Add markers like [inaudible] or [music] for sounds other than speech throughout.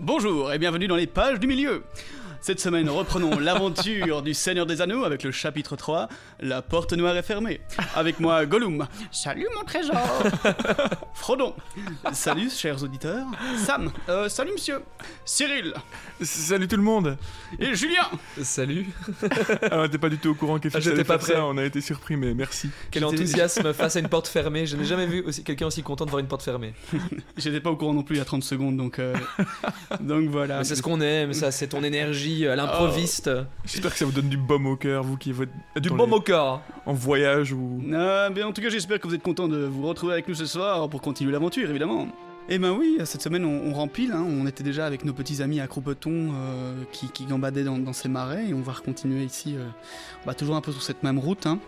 Bonjour et bienvenue dans les pages du milieu. Cette semaine, reprenons l'aventure du Seigneur des Anneaux avec le chapitre 3, La porte noire est fermée. Avec moi, Gollum. Salut mon trésor [laughs] Frodon. Salut, chers auditeurs. Sam. Euh, salut, monsieur. Cyril. Salut tout le monde Et Julien. Salut. Alors t'es pas du tout au courant qu'Effix Ah, j'étais pas faire ça, prêt. on a été surpris mais merci. Quel enthousiasme [laughs] face à une porte fermée. Je n'ai jamais vu aussi, quelqu'un aussi content de voir une porte fermée. J'étais pas au courant non plus il y a 30 secondes, donc, euh, donc voilà. Mais c'est ce qu'on aime, ça, c'est ton énergie à l'improviste. J'espère que ça vous donne du baume au cœur, vous qui êtes du les- au corps. en voyage ou... Euh, bien, en tout cas, j'espère que vous êtes content de vous retrouver avec nous ce soir pour continuer l'aventure, évidemment. Eh ben oui, cette semaine on, on rempile, hein. on était déjà avec nos petits amis à Croupeton euh, qui, qui gambadaient dans, dans ces marais et on va continuer ici, euh, bah, toujours un peu sur cette même route. Hein.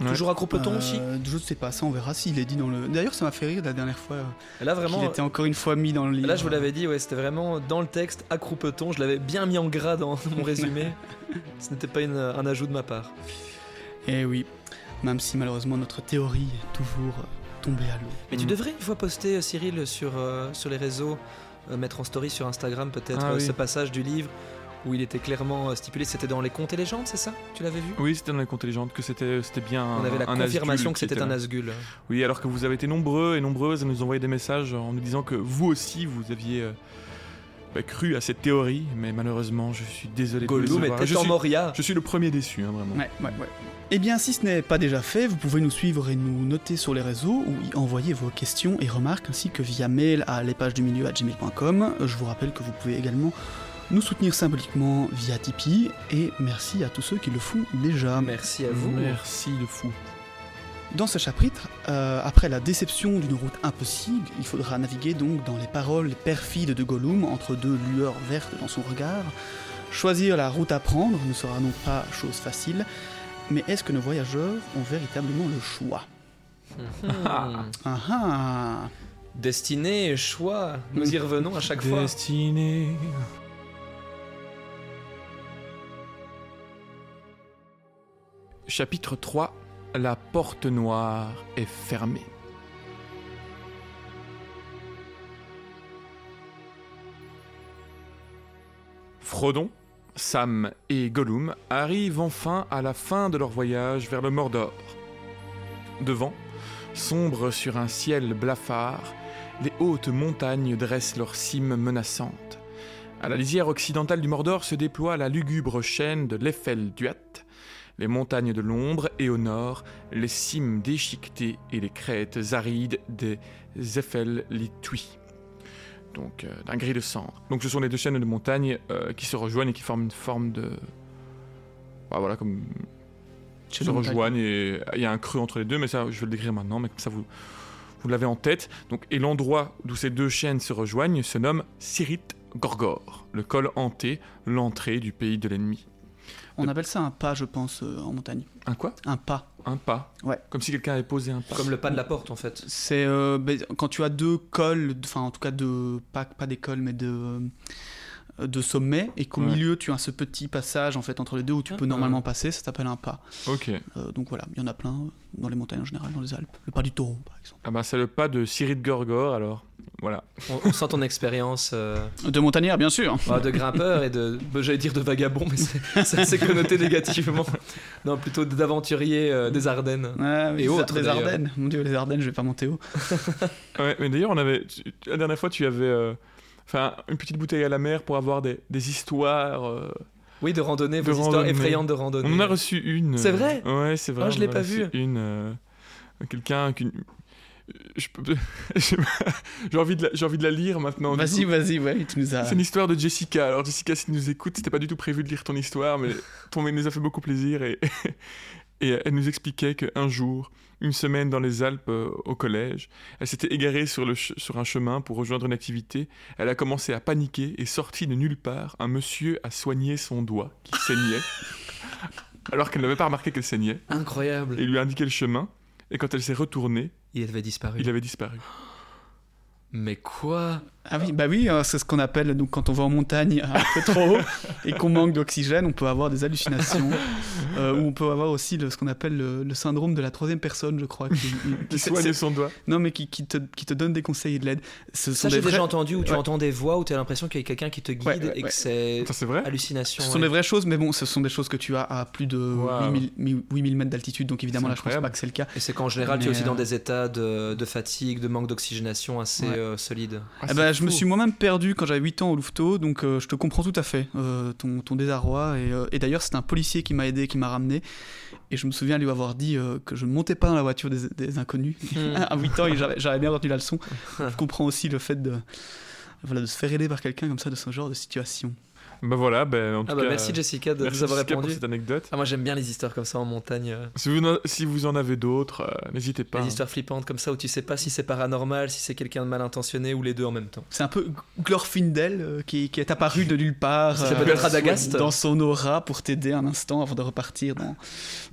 Ouais. Toujours à Croupeton Euh, aussi. Je sais pas, ça on verra s'il est dit dans le... D'ailleurs ça m'a fait rire la dernière fois euh, Là, vraiment. était encore une fois mis dans le livre. Là, je vous l'avais dit, ouais, c'était vraiment dans le texte à Croupeton. Je l'avais bien mis en gras dans [laughs] mon résumé. [laughs] Ce n'était pas une- un ajout de ma part. Eh oui, même si malheureusement notre théorie est toujours tombée à l'eau. Mais tu Mm. devrais une fois poster, euh, Cyril, sur, euh, sur les réseaux, euh, mettre en story sur Instagram peut-être Ah oui. ce passage du livre où il était clairement euh, stipulé. C'était dans les contes et légendes, c'est ça? Tu l'avais vu? Oui, c'était dans les contes et légendes que c'était c'était bien On avait la un confirmation que c'était un. Asgul. Oui, alors que vous avez été nombreux et nombreuses à nous envoyer des messages en nous disant que vous aussi vous aviez euh, bah, cru à cette théorie, mais malheureusement je suis désolé de vous Gollum était je en suis, Moria. je suis le premier déçu, hein, vraiment. Ouais, ouais, ouais. Eh bien, si ce n'est pas déjà fait, vous pouvez nous suivre et nous noter sur les réseaux ou y envoyer vos questions et remarques ainsi que via mail à lespagesdumilieu@gmail.com. Je vous rappelle que vous pouvez également nous soutenir symboliquement via Tipeee et merci à tous ceux qui le font déjà. Merci à vous. Merci de fou. Dans ce chapitre, euh, après la déception d'une route impossible, il faudra naviguer donc dans les paroles perfides de Gollum entre deux lueurs vertes dans son regard. Choisir la route à prendre ne sera donc pas chose facile, mais est-ce que nos voyageurs ont véritablement le choix? Hmm. Ah ah Destinée, choix, nous y revenons à chaque fois. Destinée. Chapitre 3 La porte noire est fermée. Frodon, Sam et Gollum arrivent enfin à la fin de leur voyage vers le Mordor. Devant, sombre sur un ciel blafard, les hautes montagnes dressent leurs cimes menaçantes. À la lisière occidentale du Mordor se déploie la lugubre chaîne de l'Effel-Duat, les montagnes de l'ombre, et au nord, les cimes déchiquetées et les crêtes arides des Zeffel-Litui. Donc, euh, d'un gris de cendre. Donc, ce sont les deux chaînes de montagnes euh, qui se rejoignent et qui forment une forme de. Bah, voilà, comme. Se rejoignent et il y a un creux entre les deux, mais ça, je vais le décrire maintenant, mais comme ça, vous, vous l'avez en tête. Donc, et l'endroit d'où ces deux chaînes se rejoignent se nomme Sirit Gorgor, le col hanté, l'entrée du pays de l'ennemi. On appelle ça un pas, je pense, euh, en montagne. Un quoi? Un pas. Un pas Ouais. Comme si quelqu'un avait posé un pas. Comme le pas de la porte en fait. C'est euh, ben, quand tu as deux cols, enfin en tout cas deux, pas, pas des cols, mais de, euh, de sommets, et qu'au Ouais. milieu tu as ce petit passage en fait entre les deux où tu peux Ah. normalement passer, ça s'appelle un pas. Ok. Euh, donc voilà, il y en a plein dans les montagnes en général, dans les Alpes. Le pas du taureau par exemple. Ah bah, c'est le pas de Sirit Gorgor, alors. Voilà. On, on sent ton expérience euh, De montagnard bien sûr. bah, de grimpeur et de, bah, j'allais dire de vagabond, mais c'est- [laughs] connoté négativement. Non, plutôt d'aventurier euh, des Ardennes. Oui, Et autres, les d'ailleurs. Ardennes. Mon dieu, les Ardennes, je vais pas monter haut. [laughs] Ouais, mais d'ailleurs, on avait. tu- La dernière fois, tu avais. euh, Enfin, une petite bouteille à la mer pour avoir des, des histoires. euh, Oui, de randonnée, De vos histoires randonnée. effrayantes de randonnée. On en a reçu une. C'est vrai? Ouais, c'est vrai. Ah, je on l'ai pas reçu vu. Une. euh, Quelqu'un qui. Peux. [laughs] J'ai envie, de la- j'ai envie de la lire maintenant. Vas-y, vas-y, ouais, tu nous as. C'est une histoire de Jessica. Alors, Jessica, si tu nous écoutes, c'était pas du tout prévu de lire ton histoire, mais [laughs] ton nous a fait beaucoup plaisir. Et, [laughs] et elle nous expliquait qu'un jour, une semaine dans les Alpes euh, au collège, elle s'était égarée sur, le sur un chemin pour rejoindre une activité. Elle a commencé à paniquer et sorti de nulle part, un monsieur a soigné son doigt qui saignait, alors qu'elle n'avait pas remarqué qu'elle saignait, Incroyable. et lui a indiqué le chemin. Et quand elle s'est retournée, Il avait disparu. il avait disparu. Mais quoi? Ah oui, bah oui, euh, c'est ce qu'on appelle donc quand on va en montagne un peu trop haut [laughs] et qu'on manque d'oxygène, on peut avoir des hallucinations. [laughs] Euh, ou on peut avoir aussi le, ce qu'on appelle le, le syndrome de la troisième personne, je crois. Qui, Qui c'est- son doigt. non, mais qui, qui te, qui te donne des conseils et de l'aide. Ce Ça, j'ai vrais, déjà entendu où tu Ouais. entends des voix où tu as l'impression qu'il y a quelqu'un qui te guide Ouais, ouais, et ouais. que c'est Ça, c'est vrai hallucination. ce sont des vraies choses, mais bon, ce sont des choses que tu as à plus de Wow. 8000, 8000 mètres d'altitude, donc évidemment là, je pense pas que c'est le cas. Et c'est qu'en général, tu es aussi dans euh, des états de, de fatigue, de manque d'oxygénation assez Ouais. euh, solides. Ah, Je me suis moi-même perdu quand j'avais 8 ans au Louveteau, donc euh, je te comprends tout à fait, euh, ton, ton désarroi. Et, euh, et d'ailleurs, c'est un policier qui m'a aidé, qui m'a ramené. Et je me souviens lui avoir dit que je ne montais pas dans la voiture des, des inconnus. Hmm. [laughs] à 8 ans, j'avais j'avais bien retenu la leçon. je comprends aussi le fait de, voilà, de se faire aider par quelqu'un comme ça, de ce genre de situation. Bah voilà, ben, en tout Ah bah cas, merci Jessica de merci nous avoir Jessica pour répondu. cette anecdote. Ah, moi j'aime bien les histoires comme ça en montagne. euh, Si vous, en- si vous en avez d'autres, euh, n'hésitez pas. Les hein. histoires flippantes comme ça où tu sais pas si c'est paranormal, si c'est quelqu'un de mal intentionné ou les deux en même temps. C'est un peu Glorfindel euh, qui, qui est apparu de nulle part euh, dans son aura pour t'aider un instant avant de repartir dans,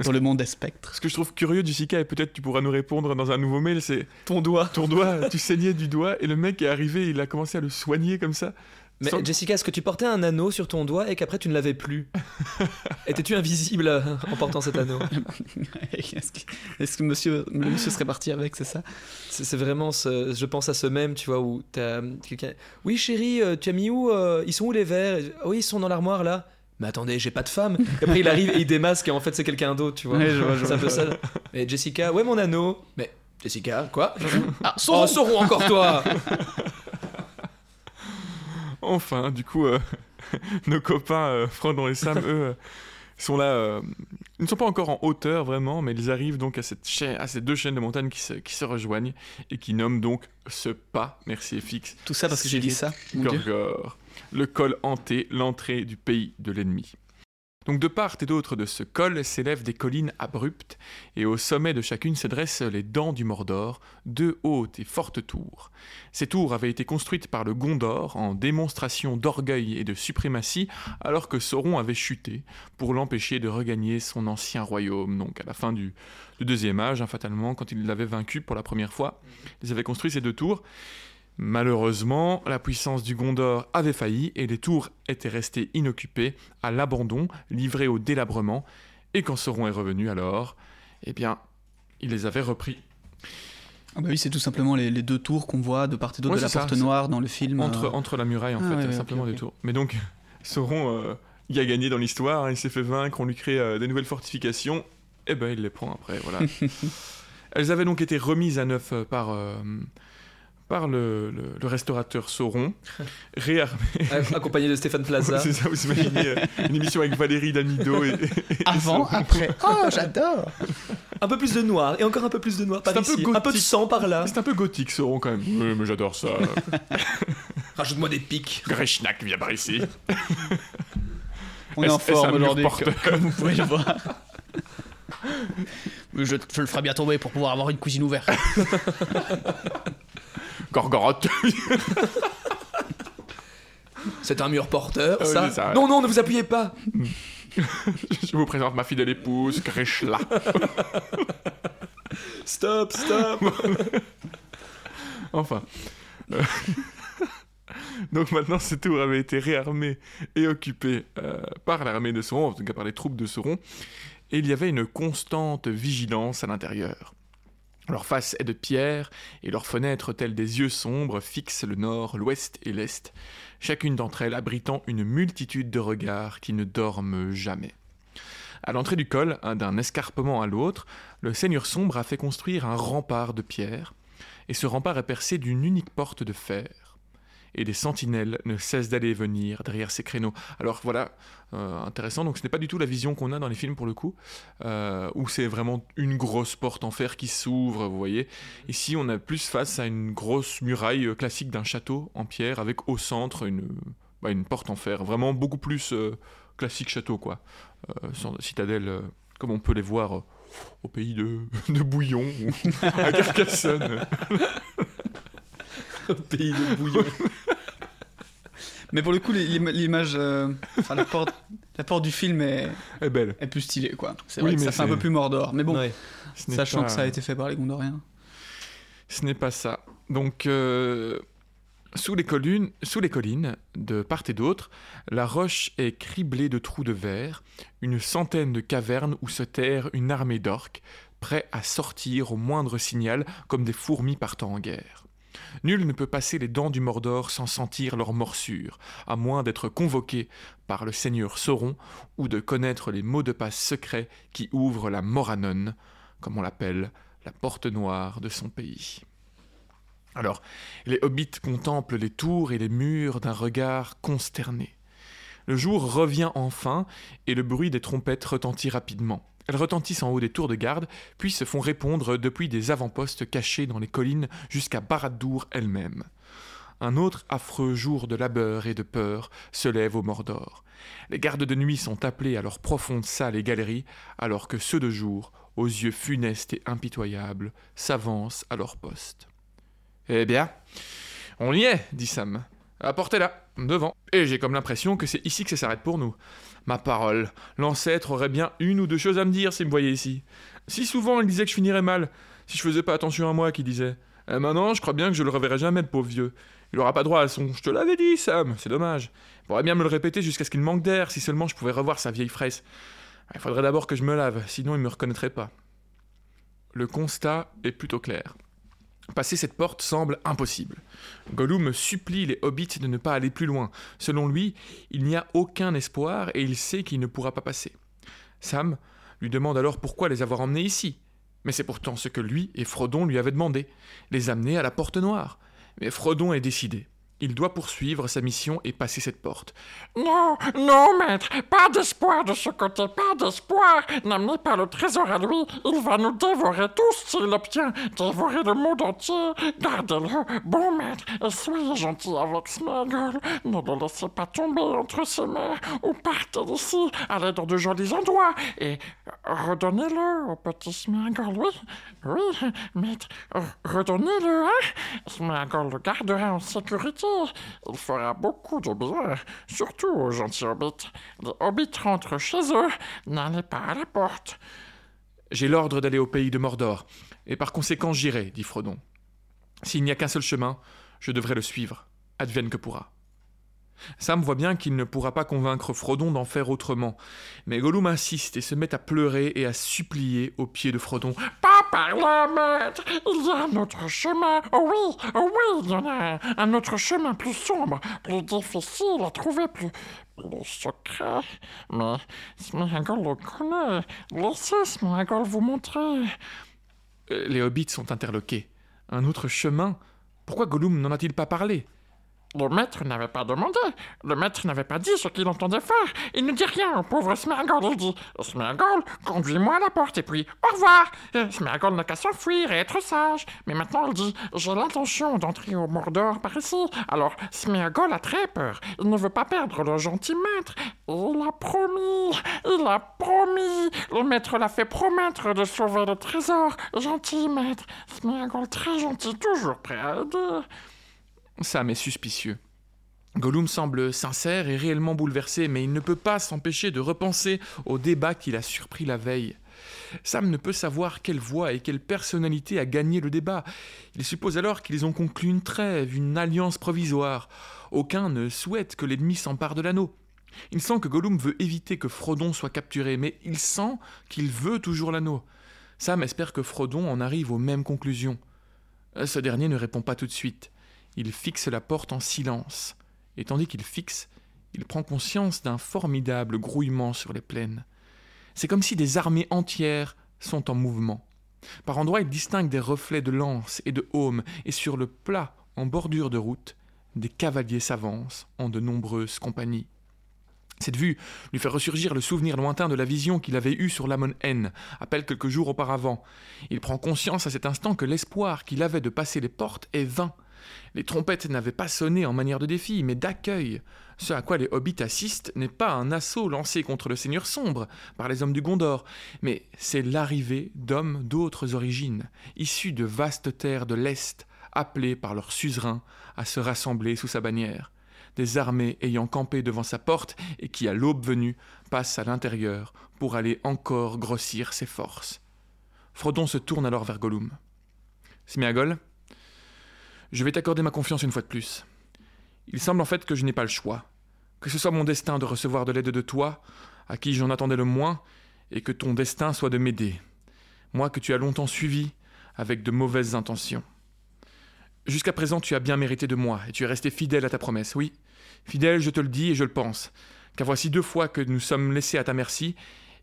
dans le monde des spectres. Ce que je trouve curieux, Jessica, et peut-être tu pourras nous répondre dans un nouveau mail, c'est Ton doigt. ton doigt, tu saignais du doigt, et le mec est arrivé, il a commencé à le soigner comme ça. Mais Sans- Jessica, est-ce que tu portais un anneau sur ton doigt et qu'après tu ne l'avais plus [laughs] Étais-tu invisible euh, en portant cet anneau [laughs] Est-ce que, monsieur, le monsieur serait parti avec, c'est ça? C'est vraiment, ce, je pense à ce même, tu vois, où t'as euh, quelqu'un. Oui, chérie, euh, tu as mis où Ils sont où les verres? Oui, ils sont dans l'armoire là. Mais attendez, j'ai pas de femme. Et après, il arrive et il démasque et en fait, c'est quelqu'un d'autre, tu vois. Ouais, je vois, je ça. Mais Jessica, ouais, mon anneau. Mais Jessica, quoi? [laughs] Ah, Oh, Sauron encore toi [laughs] Enfin, du coup, euh, [laughs] nos copains euh, Frodon et Sam, [laughs] eux, euh, sont là. euh, ils ne sont pas encore en hauteur vraiment, mais ils arrivent donc à, cette à ces deux chaînes de montagnes qui se, qui se rejoignent et qui nomment donc ce pas, merci FX, Tout ça parce que j'ai dit ça. Gorgor, le col hanté, l'entrée du pays de l'ennemi. Donc de part et d'autre de ce col s'élèvent des collines abruptes, et au sommet de chacune se dressent les dents du Mordor, deux hautes et fortes tours. Ces tours avaient été construites par le Gondor en démonstration d'orgueil et de suprématie, alors que Sauron avait chuté, pour l'empêcher de regagner son ancien royaume. Donc à la fin du, deuxième âge, hein, fatalement, quand il l'avait vaincu pour la première fois, ils avaient construit ces deux tours. Malheureusement, la puissance du Gondor avait failli et les tours étaient restées inoccupées, à l'abandon, livrées au délabrement. Et quand Sauron est revenu alors, eh bien, il les avait repris. Ah bah oui, c'est tout simplement les, les deux tours qu'on voit de part et d'autre Ouais, de la ça, porte noire dans le film. Entre, euh, entre la muraille, en Ah fait, ouais, ouais, simplement des tours. Mais donc, [laughs] Sauron, euh, il a gagné dans l'histoire, hein, il s'est fait vaincre, on lui crée euh, des nouvelles fortifications, et ben il les prend après, voilà. [laughs] Elles avaient donc été remises à neuf euh, par, euh, par le, le- le restaurateur Sauron, [laughs] réarmées. Accompagné de Stéphane Plaza. C'est ça, vous imaginez euh, une émission avec Valérie Damido et, et Avant, après. [laughs] Oh, j'adore Un peu plus de noir et encore un peu plus de noir par C'est un peu. Un peu de gothique. sang par là. C'est un peu gothique Sauron quand même. Oui, mais j'adore ça. [laughs] Rajoute-moi des pics. Greshnak, viens par ici. On est en forme aujourd'hui, comme vous pouvez le voir. Je, je le ferai bien tomber pour pouvoir avoir une cuisine ouverte. Gorgoroth. [laughs] C'est un mur porteur, oui, ça. Non, non, ne vous appuyez pas. [laughs] Je vous présente ma fidèle épouse, Greshla. [laughs] Stop, stop. Enfin. Euh, Donc maintenant, ces tours avaient été réarmées et occupées euh, par l'armée de Sauron, en tout cas par les troupes de Sauron, et il y avait une constante vigilance à l'intérieur. Leur face est de pierre, et leurs fenêtres, telles des yeux sombres, fixent le nord, l'ouest et l'est, chacune d'entre elles abritant une multitude de regards qui ne dorment jamais. À l'entrée du col, d'un escarpement à l'autre, le Seigneur sombre a fait construire un rempart de pierre, et ce rempart est percé d'une unique porte de fer. Et les sentinelles ne cessent d'aller et venir derrière ces créneaux. Alors voilà, euh, intéressant. Donc ce n'est pas du tout la vision qu'on a dans les films pour le coup, euh, où c'est vraiment une grosse porte en fer qui s'ouvre, vous voyez. Ici, on a plus face à une grosse muraille euh, classique d'un château en pierre, avec au centre une, bah, une porte en fer. Vraiment beaucoup plus euh, classique château, quoi. Sans citadelle, comme on peut les voir au pays de, [laughs] de Bouillon ou [laughs] à Carcassonne. [laughs] Pays de bouillon. Mais pour le coup, l'im- l'image, euh, enfin la porte, la porte du film est, est belle. est plus stylée, quoi. C'est Oui, vrai que ça fait un peu plus Mordor. Mais bon, Ouais. Sachant pas- que ça a été fait par les Gondoriens. Ce n'est pas ça. Donc, euh, Sous les, collines, sous les collines, de part et d'autre, la roche est criblée de trous de verre, une centaine de cavernes où se terre une armée d'orques, prêts à sortir au moindre signal comme des fourmis partant en guerre. Nul ne peut passer les dents du Mordor sans sentir leur morsure, à moins d'être convoqué par le seigneur Sauron ou de connaître les mots de passe secrets qui ouvrent la Moranon, comme on l'appelle, la porte noire de son pays. Alors, les hobbits contemplent les tours et les murs d'un regard consterné. Le jour revient enfin, et le bruit des trompettes retentit rapidement. Elles retentissent en haut des tours de garde, puis se font répondre depuis des avant-postes cachés dans les collines jusqu'à Barad-dûr elle-même. Un autre affreux jour de labeur et de peur se lève au Mordor. Les gardes de nuit sont appelés à leurs profondes salles et galeries, alors que ceux de jour, aux yeux funestes et impitoyables, s'avancent à leur poste. Eh bien, on y est, dit Sam. Apportez-la, devant. Et j'ai comme l'impression que c'est ici que ça s'arrête pour nous. Ma parole, l'ancêtre aurait bien une ou deux choses à me dire s'il me voyait ici. Si souvent il disait que je finirais mal, si je faisais pas attention à moi, qu'il disait. Et maintenant, je crois bien que je le reverrai jamais, le pauvre vieux. Il aura pas droit à son. Je te l'avais dit, Sam, c'est dommage. Il pourrait bien me le répéter jusqu'à ce qu'il manque d'air, si seulement je pouvais revoir sa vieille fraise. Il faudrait d'abord que je me lave, sinon il me reconnaîtrait pas. Le constat est plutôt clair. Passer cette porte semble impossible. Gollum supplie les hobbits de ne pas aller plus loin. Selon lui, il n'y a aucun espoir et il sait qu'il ne pourra pas passer. Sam lui demande alors pourquoi les avoir emmenés ici. Mais c'est pourtant ce que lui et Frodon lui avaient demandé, les amener à la porte noire. Mais Frodon est décidé. Il doit poursuivre sa mission et passer cette porte. Non, non, maître, pas d'espoir de ce côté, pas d'espoir. N'amenez pas le trésor à lui, il va nous dévorer tous s'il l'obtient, dévorer le monde entier. Gardez-le, bon maître, et soyez gentil avec Sméagol. Ne le laissez pas tomber entre ses mains, ou partez d'ici, allez dans de jolis endroits, et redonnez-le au petit Sméagol, oui, oui, maître, redonnez-le, hein. Le gardera en sécurité. Il fera beaucoup de bien, surtout aux gentils hobbits. Les hobbits rentrent chez eux, n'allez pas à la porte. J'ai l'ordre d'aller au pays de Mordor, et par conséquent j'irai, dit Frodon. S'il n'y a qu'un seul chemin, je devrais le suivre, advienne que pourra. Sam voit bien qu'il ne pourra pas convaincre Frodon d'en faire autrement, mais Gollum insiste et se met à pleurer et à supplier aux pieds de Frodon. Par là, maître Il y a un autre chemin Oh oui, oh oui, il y en a un, autre chemin plus sombre, plus difficile à trouver, plus, plus secret. Mais Sméagol le connaît. Laissez Sméagol vous montrer. Euh, Les hobbits sont interloqués. Un autre chemin Pourquoi Gollum n'en a-t-il pas parlé? Le maître n'avait pas demandé. Le maître n'avait pas dit ce qu'il entendait faire. Il ne dit rien au pauvre Sméagol. Il dit Sméagol, conduis-moi à la porte et puis au revoir. Et Sméagol n'a qu'à s'enfuir et être sage. Mais maintenant il dit J'ai l'intention d'entrer au Mordor par ici. Alors Sméagol a très peur. Il ne veut pas perdre le gentil maître. Il a promis. Il a promis. Le maître l'a fait promettre de sauver le trésor. Gentil maître. Sméagol très gentil, toujours prêt à aider. Sam est suspicieux. Gollum semble sincère et réellement bouleversé, mais il ne peut pas s'empêcher de repenser au débat qu'il a surpris la veille. Sam ne peut savoir quelle voix et quelle personnalité a gagné le débat. Il suppose alors qu'ils ont conclu une trêve, une alliance provisoire. Aucun ne souhaite que l'ennemi s'empare de l'anneau. Il sent que Gollum veut éviter que Frodon soit capturé, mais il sent qu'il veut toujours l'anneau. Sam espère que Frodon en arrive aux mêmes conclusions. Ce dernier ne répond pas tout de suite. Il fixe la porte en silence, et tandis qu'il fixe, il prend conscience d'un formidable grouillement sur les plaines. C'est comme si des armées entières sont en mouvement. Par endroits, il distingue des reflets de lances et de aumes, et sur le plat, en bordure de route, des cavaliers s'avancent en de nombreuses compagnies. Cette vue lui fait ressurgir le souvenir lointain de la vision qu'il avait eue sur l'Amon N, à peine quelques jours auparavant. Il prend conscience à cet instant que l'espoir qu'il avait de passer les portes est vain. Les trompettes n'avaient pas sonné en manière de défi, mais d'accueil. Ce à quoi les hobbits assistent n'est pas un assaut lancé contre le Seigneur sombre par les hommes du Gondor, mais c'est l'arrivée d'hommes d'autres origines, issus de vastes terres de l'Est, appelés par leur suzerain à se rassembler sous sa bannière. Des armées ayant campé devant sa porte et qui, à l'aube venue, passent à l'intérieur pour aller encore grossir ses forces. Frodon se tourne alors vers Gollum. Je vais t'accorder ma confiance une fois de plus. Il semble en fait que je n'ai pas le choix. Que ce soit mon destin de recevoir de l'aide de toi, à qui j'en attendais le moins, et que ton destin soit de m'aider. Moi que tu as longtemps suivi, avec de mauvaises intentions. Jusqu'à présent, tu as bien mérité de moi, et tu es resté fidèle à ta promesse, oui. Fidèle, je te le dis et je le pense, car voici deux fois que nous sommes laissés à ta merci,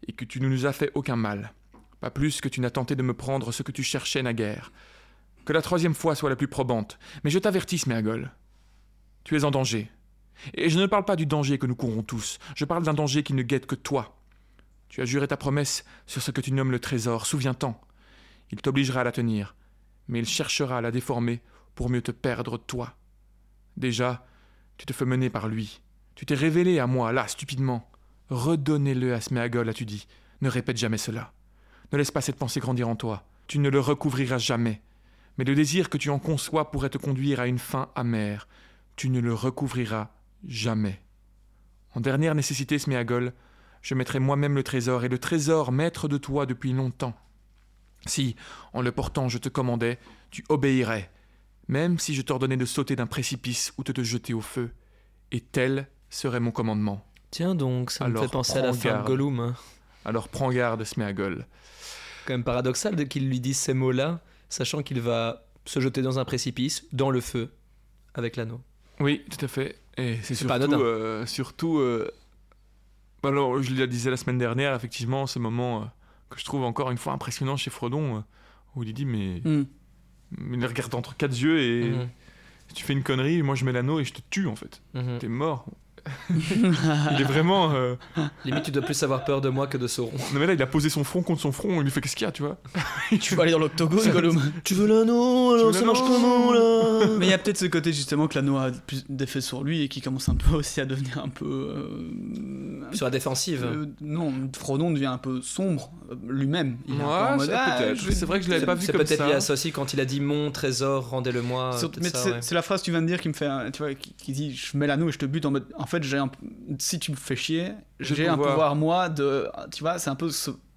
et que tu ne nous as fait aucun mal. Pas plus que tu n'as tenté de me prendre ce que tu cherchais naguère. Que la troisième fois soit la plus probante, mais je t'avertis, Sméagol. Tu es en danger. Et je ne parle pas du danger que nous courons tous, je parle d'un danger qui ne guette que toi. Tu as juré ta promesse sur ce que tu nommes le trésor, souviens-t'en. Il t'obligera à la tenir, mais il cherchera à la déformer pour mieux te perdre toi. Déjà, tu te fais mener par lui. Tu t'es révélé à moi, là, stupidement. Redonnez-le à Sméagol, as-tu dit. Ne répète jamais cela. Ne laisse pas cette pensée grandir en toi. Tu ne le recouvriras jamais. Mais le désir que tu en conçois pourrait te conduire à une fin amère. Tu ne le recouvriras jamais. En dernière nécessité, Sméagol, je mettrai moi-même le trésor, et le trésor maître de toi depuis longtemps. Si, en le portant, je te commandais, tu obéirais, même si je t'ordonnais de sauter d'un précipice ou de te jeter au feu. Et tel serait mon commandement. Tiens donc, ça me fait penser à la fin de. Gollum. hein. Alors prends garde, Sméagol. Quand même paradoxal de qu'il lui dise ces mots-là, sachant qu'il va se jeter dans un précipice, dans le feu, avec l'anneau. Oui, tout à fait. Et c'est pas surtout, euh, surtout euh, bah alors, je le disais la semaine dernière, effectivement, ce moment euh, que je trouve encore une fois impressionnant chez Frodon, euh, où il dit mais, Hmm. mais il regarde entre quatre yeux et si tu fais une connerie, moi je mets l'anneau et je te tue en fait. Mhm. T'es mort. Il est vraiment. euh, Limite, tu dois plus avoir peur de moi que de Sauron. Non mais là, il a posé son front contre son front. Il lui fait qu'est-ce qu'il y a, tu vois? [laughs] Tu vas aller dans l'octogone, Gollum? Tu veux l'anneau alors, ça marche comment, là? Mais il y a peut-être ce côté justement que l'anneau a plus d'effet sur lui et qui commence un peu aussi à devenir un peu. euh, Sur la défensive. euh, non, Frodon devient un peu sombre euh, lui-même. Il Ouais, ah, peut-être. je- C'est vrai que je l'avais C'est pas vu c'est comme peut-être ça. lié à ça aussi quand il a dit mon trésor, rendez-le-moi. Peut-être c'est ouais. c'est la phrase que tu viens de dire qui me fait, tu vois, qui, qui dit je mets l'anneau et je te bute en mode. En fait, j'ai un, si tu me fais chier, J'ai un pouvoir. moi de, tu vois, c'est un peu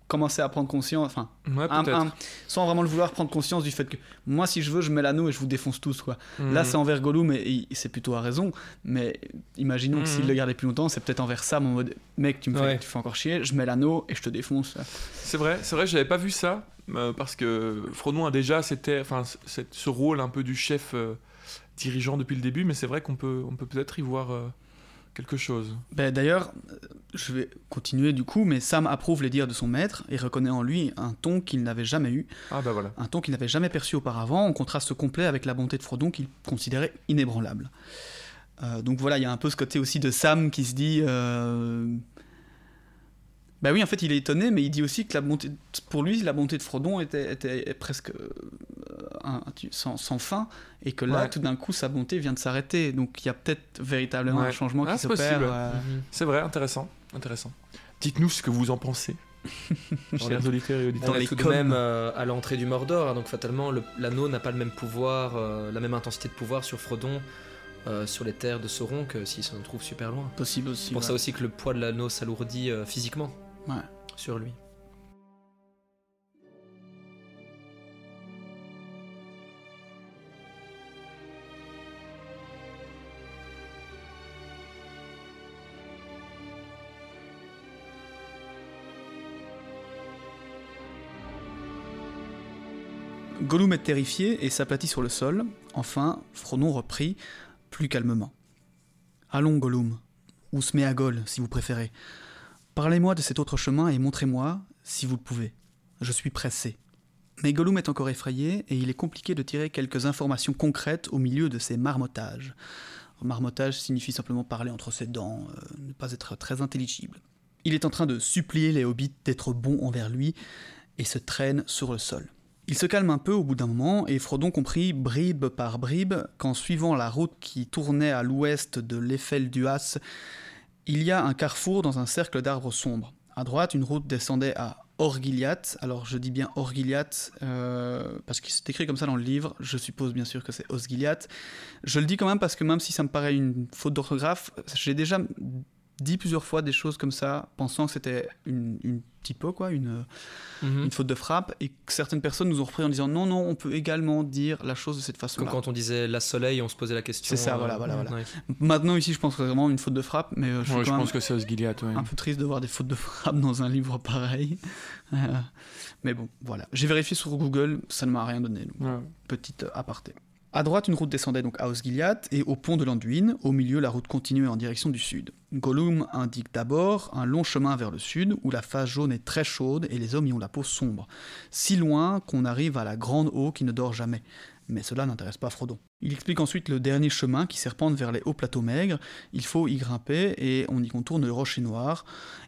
commencer à prendre conscience, enfin, Ouais, un- peut-être. un- sans vraiment le vouloir prendre conscience du fait que moi, si je veux, je mets l'anneau et je vous défonce tous, quoi. Là, Mhm. c'est envers Gollum et, et c'est plutôt à raison, mais imaginons que Mhm. s'il le gardait plus longtemps, c'est peut-être envers Sam en mode mec, tu me fais, Ouais. tu fais encore chier, je mets l'anneau et je te défonce. C'est vrai, c'est vrai, j'avais pas vu ça euh, parce que Frodon a déjà c'était, enfin, ce rôle un peu du chef euh, dirigeant depuis le début, mais c'est vrai qu'on peut, on peut peut-être y voir euh, quelque chose. Ben, D'ailleurs, euh, je vais continuer du coup, mais Sam approuve les dires de son maître et reconnaît en lui un ton qu'il n'avait jamais eu, Ah bah voilà. un ton qu'il n'avait jamais perçu auparavant, en contraste complet avec la bonté de Frodon qu'il considérait inébranlable. Euh, donc voilà, il y a un peu ce côté aussi de Sam qui se dit. euh, Bah oui, en fait, il est étonné, mais il dit aussi que la bonté, pour lui, la bonté de Frodon était, était presque euh, un- sans, sans fin, et que là, Ouais. tout d'un coup, sa bonté vient de s'arrêter. Donc il y a peut-être véritablement un changement Ah, qui c'est s'opère. euh, Mhm. C'est vrai, intéressant, intéressant. Dites-nous ce que vous en pensez, [laughs] chers auditeurs et On auditeurs. est les tout de même euh, à l'entrée du Mordor, hein, donc fatalement le- l'anneau n'a pas le même pouvoir, euh, la même intensité de pouvoir sur Frodon, euh, sur les terres de Sauron que s'il se trouve super loin. Possible aussi. C'est pour ouais. ça aussi que le poids de l'anneau s'alourdit euh, physiquement Ouais. sur lui. Gollum est terrifié et s'aplatit sur le sol. Enfin, Frodon reprit, plus calmement. Allons, Gollum, ou Sméagol, si vous préférez. Parlez-moi de cet autre chemin et montrez-moi, si vous le pouvez. Je suis pressé. Mais Gollum est encore effrayé et il est compliqué de tirer quelques informations concrètes au milieu de ces marmottages. Marmottage signifie simplement parler entre ses dents, euh, ne pas être très intelligible. Il est en train de supplier les hobbits d'être bons envers lui et se traîne sur le sol. Il se calme un peu au bout d'un moment et Frodon comprit bribe par bribe qu'en suivant la route qui tournait à l'ouest de l'Eiffel du Has, il y a un carrefour dans un cercle d'arbres sombres. À droite, une route descendait à Orgiliath. Alors je dis bien Orgiliath euh, parce que c'est écrit comme ça dans le livre. Je suppose bien sûr que c'est Osgiliath. Je le dis quand même parce que même si ça me paraît une faute d'orthographe, j'ai déjà dit plusieurs fois des choses comme ça, pensant que c'était une, une typo, quoi, une, Mhm. une faute de frappe, et que certaines personnes nous ont repris en disant non, non, on peut également dire la chose de cette Comme façon-là. quand on disait la soleil, on se posait la question. C'est ça, voilà, voilà, voilà. ouais. Maintenant, ici, je pense que c'est vraiment une faute de frappe, mais euh, je suis Ouais, je quand même pense que c'est Osgiliath, ouais. un peu triste de voir des fautes de frappe dans un livre pareil. [laughs] Euh, mais bon, voilà. J'ai vérifié sur Google, ça ne m'a rien donné. donc, Ouais. Petite euh, aparté. À droite, une route descendait donc à Osgiliath et au pont de l'Anduin. Au milieu, la route continuait en direction du sud. Gollum indique d'abord un long chemin vers le sud où la face jaune est très chaude et les hommes y ont la peau sombre. Si loin qu'on arrive à la grande eau qui ne dort jamais. Mais cela n'intéresse pas Frodon. Il explique ensuite le dernier chemin qui serpente vers les hauts plateaux maigres. Il faut y grimper et on y contourne le rocher noir.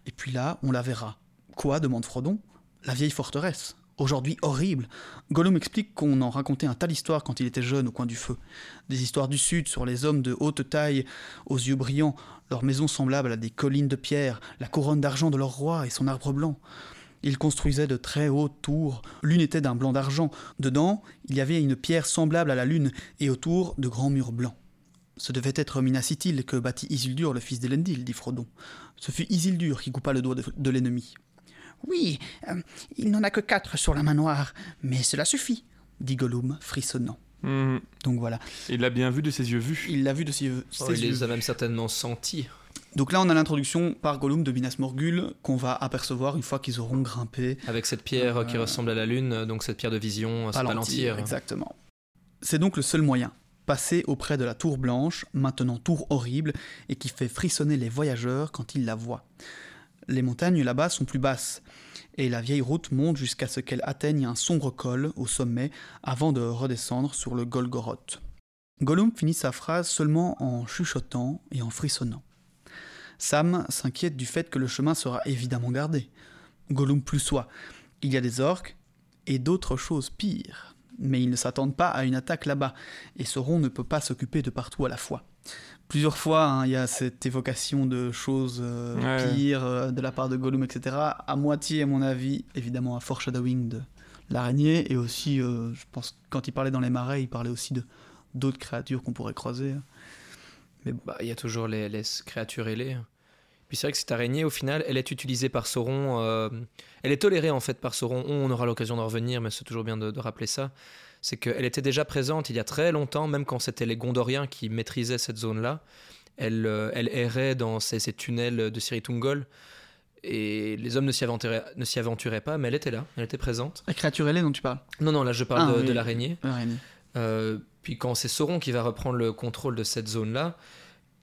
Et puis là, on la verra. Quoi? demande Frodon. La vieille forteresse. Aujourd'hui horrible. Gollum explique qu'on en racontait un tas d'histoires quand il était jeune au coin du feu. Des histoires du sud sur les hommes de haute taille, aux yeux brillants, leurs maisons semblables à des collines de pierre, la couronne d'argent de leur roi et son arbre blanc. Ils construisaient de très hautes tours, l'une était d'un blanc d'argent. Dedans, il y avait une pierre semblable à la lune, et autour, de grands murs blancs. Ce devait être Minas Ithil que bâtit Isildur, le fils d'Elendil, dit Frodon. Ce fut Isildur qui coupa le doigt de l'ennemi. Oui, euh, il n'en a que quatre sur la main noire, mais cela suffit, dit Gollum, frissonnant. Mhm. Donc voilà, Il l'a bien vu de ses yeux vus. il l'a vu de ses, yeux- Oh, ses il yeux. les a même certainement sentis. Donc là, on a l'introduction par Gollum de Minas Morgul qu'on va apercevoir une fois qu'ils auront grimpé Avec cette pierre euh, qui Euh, ressemble à la lune, donc cette pierre de vision, euh, c'est Palantir. Exactement. C'est donc le seul moyen. Passer auprès de la tour blanche, maintenant tour horrible, et qui fait frissonner les voyageurs quand ils la voient. Les montagnes là-bas sont plus basses, et la vieille route monte jusqu'à ce qu'elle atteigne un sombre col au sommet avant de redescendre sur le Golgoroth. Gollum finit sa phrase seulement en chuchotant et en frissonnant. Sam s'inquiète du fait que le chemin sera évidemment gardé. Gollum plus soi. Il y a des orques et d'autres choses pires. Mais ils ne s'attendent pas à une attaque là-bas, et Sauron ne peut pas s'occuper de partout à la fois. Plusieurs fois, hein, il y a cette évocation de choses euh, Ouais. pires euh, de la part de Gollum, etc. À moitié, à mon avis, évidemment, un foreshadowing de l'araignée, et aussi, euh, je pense, quand il parlait dans les marais, il parlait aussi de d'autres créatures qu'on pourrait croiser. Bah, il y a toujours les, les créatures ailées. Puis c'est vrai que cette araignée, au final, elle est utilisée par Sauron. euh, elle est tolérée en fait par Sauron. On aura l'occasion d'en revenir, mais c'est toujours bien de, de rappeler ça. C'est qu'elle était déjà présente il y a très longtemps, même quand c'était les Gondoriens qui maîtrisaient cette zone-là. Elle, euh, elle errait dans ces, ces tunnels de Siritungol. Et les hommes ne s'y aventuraient, ne s'y aventuraient pas, mais elle était là, elle était présente. La créature ailée dont tu parles? Non, non, là je parle Ah, de, oui. de l'araignée. L'araignée. Euh, puis quand c'est Sauron qui va reprendre le contrôle de cette zone-là,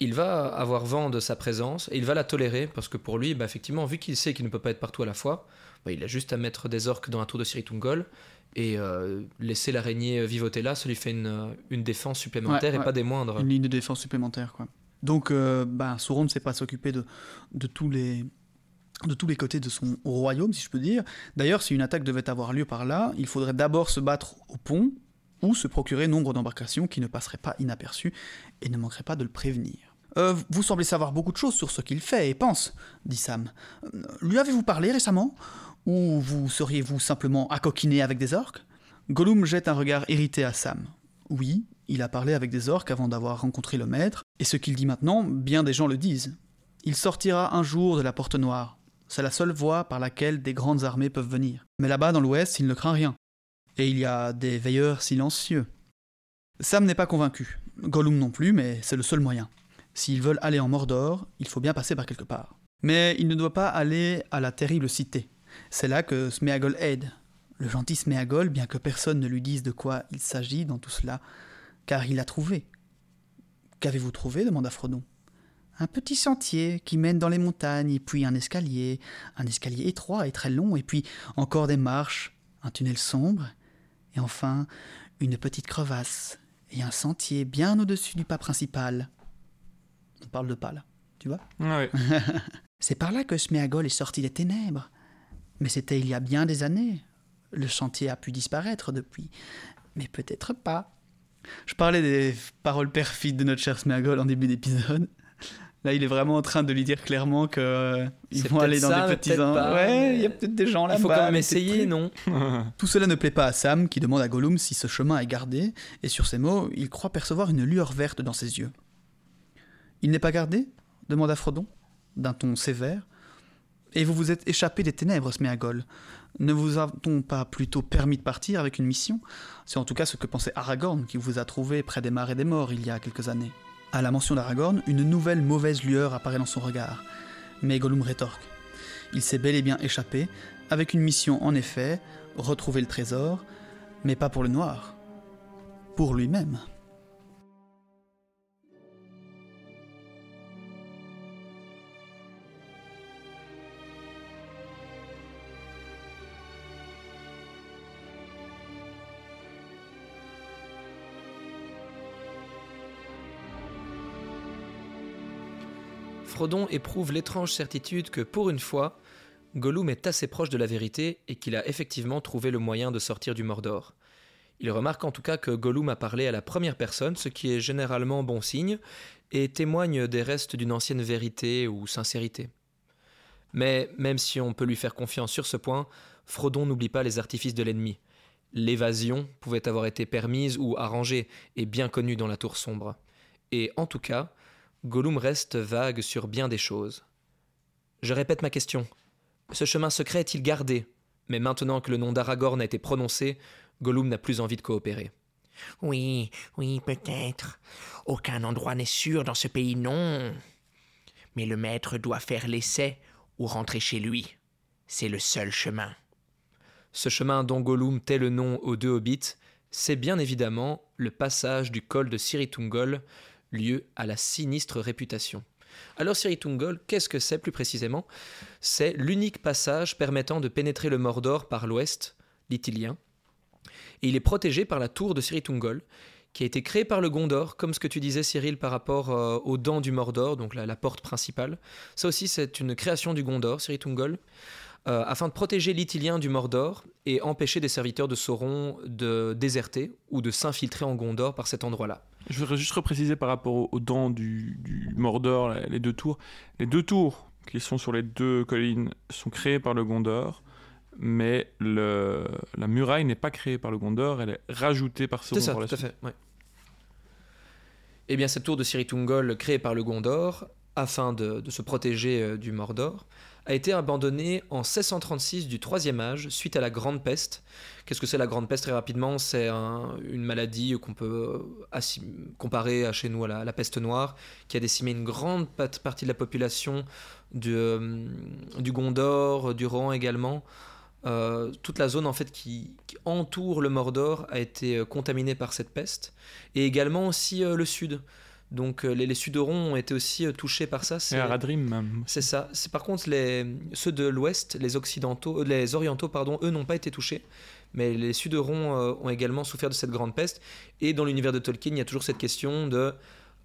il va avoir vent de sa présence et il va la tolérer parce que pour lui, bah, effectivement, vu qu'il sait qu'il ne peut pas être partout à la fois, bah, il a juste à mettre des orques dans la tour de Siritungol et euh, laisser l'araignée vivoter là, ça lui fait une, une défense supplémentaire Ouais, et ouais. pas des moindres. Une ligne de défense supplémentaire, quoi. Donc, euh, bah, Sauron ne sait pas s'occuper de, de tous les de tous les côtés de son royaume, si je peux dire. D'ailleurs, si une attaque devait avoir lieu par là, il faudrait d'abord se battre au pont ou se procurer nombre d'embarcations qui ne passeraient pas inaperçues et ne manqueraient pas de le prévenir. Euh, vous semblez savoir beaucoup de choses sur ce qu'il fait et pense, dit Sam. Euh, Lui avez-vous parlé récemment? Ou vous seriez-vous simplement accoquiné avec des orques? Gollum jette un regard irrité à Sam. Oui, il a parlé avec des orques avant d'avoir rencontré le maître, et ce qu'il dit maintenant, bien des gens le disent. Il sortira un jour de la porte noire. C'est la seule voie par laquelle des grandes armées peuvent venir. Mais là-bas, dans l'ouest, il ne craint rien. Et il y a des veilleurs silencieux. Sam n'est pas convaincu. Gollum non plus, mais c'est le seul moyen. S'ils veulent aller en Mordor, il faut bien passer par quelque part. Mais il ne doit pas aller à la terrible cité. C'est là que Sméagol aide. Le gentil Sméagol, bien que personne ne lui dise de quoi il s'agit dans tout cela, car il l'a trouvé. Qu'avez-vous trouvé demanda Frodon. Un petit sentier qui mène dans les montagnes, et puis un escalier, un escalier étroit et très long, et puis encore des marches, un tunnel sombre, et enfin une petite crevasse, et un sentier bien au-dessus du pas principal. On parle de pas là, tu vois Ah ouais. [laughs] C'est par là que Sméagol est sorti des ténèbres. Mais c'était il y a bien des années. Le chantier a pu disparaître depuis. Mais peut-être pas. Je parlais des paroles perfides de notre cher Sméagol en début d'épisode. Là, il est vraiment en train de lui dire clairement que euh, ils vont aller dans ça, des petits... pas, Ouais, il y a peut-être des gens là-bas. Il faut quand même mais essayer, non? [laughs] Tout cela ne plaît pas à Sam, qui demande à Gollum si ce chemin est gardé, et sur ces mots, il croit percevoir une lueur verte dans ses yeux. Il n'est pas gardé demanda Frodon. d'un ton sévère. Et vous vous êtes échappé des ténèbres, Sméagol. Ne vous a-t-on pas plutôt permis de partir avec une mission? C'est en tout cas ce que pensait Aragorn, qui vous a trouvé près des marais des morts il y a quelques années. À la mention d'Aragorn, une nouvelle mauvaise lueur apparaît dans son regard. Mais Gollum rétorque. Il s'est bel et bien échappé, avec une mission en effet, retrouver le trésor, mais pas pour le noir, pour lui-même. Frodon éprouve l'étrange certitude que, pour une fois, Gollum est assez proche de la vérité et qu'il a effectivement trouvé le moyen de sortir du Mordor. Il remarque en tout cas que Gollum a parlé à la première personne, ce qui est généralement bon signe, et témoigne des restes d'une ancienne vérité ou sincérité. Mais même si on peut lui faire confiance sur ce point, Frodon n'oublie pas les artifices de l'ennemi. L'évasion pouvait avoir été permise ou arrangée et bien connue dans la tour sombre. Et en tout cas, Gollum reste vague sur bien des choses. Je répète ma question. Ce chemin secret est-il gardé? Mais maintenant que le nom d'Aragorn a été prononcé, Gollum n'a plus envie de coopérer. Oui, oui, peut-être. Aucun endroit n'est sûr dans ce pays, non. Mais le maître doit faire l'essai ou rentrer chez lui. C'est le seul chemin. Ce chemin dont Gollum tait le nom aux deux hobbits, c'est bien évidemment le passage du col de Siritungol, lieu à la sinistre réputation. Alors Siritungol, qu'est-ce que c'est plus précisément? C'est l'unique passage permettant de pénétrer le Mordor par l'ouest, l'Ithilien. Et il est protégé par la tour de Siritungol, qui a été créée par le Gondor, comme ce que tu disais Cyril par rapport euh, aux dents du Mordor, donc la, la porte principale. Ça aussi c'est une création du Gondor, Siritungol. Euh, afin de protéger l'Ithilien du Mordor et empêcher des serviteurs de Sauron de déserter ou de s'infiltrer en Gondor par cet endroit-là. Je voudrais juste repréciser par rapport aux, aux dents du, du Mordor, les deux tours. Les deux tours qui sont sur les deux collines sont créées par le Gondor, mais le, la muraille n'est pas créée par le Gondor, elle est rajoutée par Sauron C'est ça, tout à fait. ouais. Eh bien, cette tour de Siritungol, créée par le Gondor, afin de, se protéger euh, du Mordor, a été abandonnée en 1636 du Troisième Âge, suite à la Grande Peste. Qu'est-ce que c'est la Grande Peste Très rapidement, c'est un- une maladie qu'on peut euh, comparer à chez nous à la, peste noire, qui a décimé une grande partie de la population du, euh, du Gondor, du Rohan également. Toute la zone en fait qui, entoure le Mordor a été contaminée par cette peste et également aussi le sud. Donc euh, les, les Sudorons ont été aussi euh, touchés par ça. C'est Aradrim même. c'est ça. C'est par contre les ceux de l'Ouest, les occidentaux, euh, les orientaux pardon, eux n'ont pas été touchés, mais les Sudorons ont également souffert de cette grande peste. Et dans l'univers de Tolkien, il y a toujours cette question de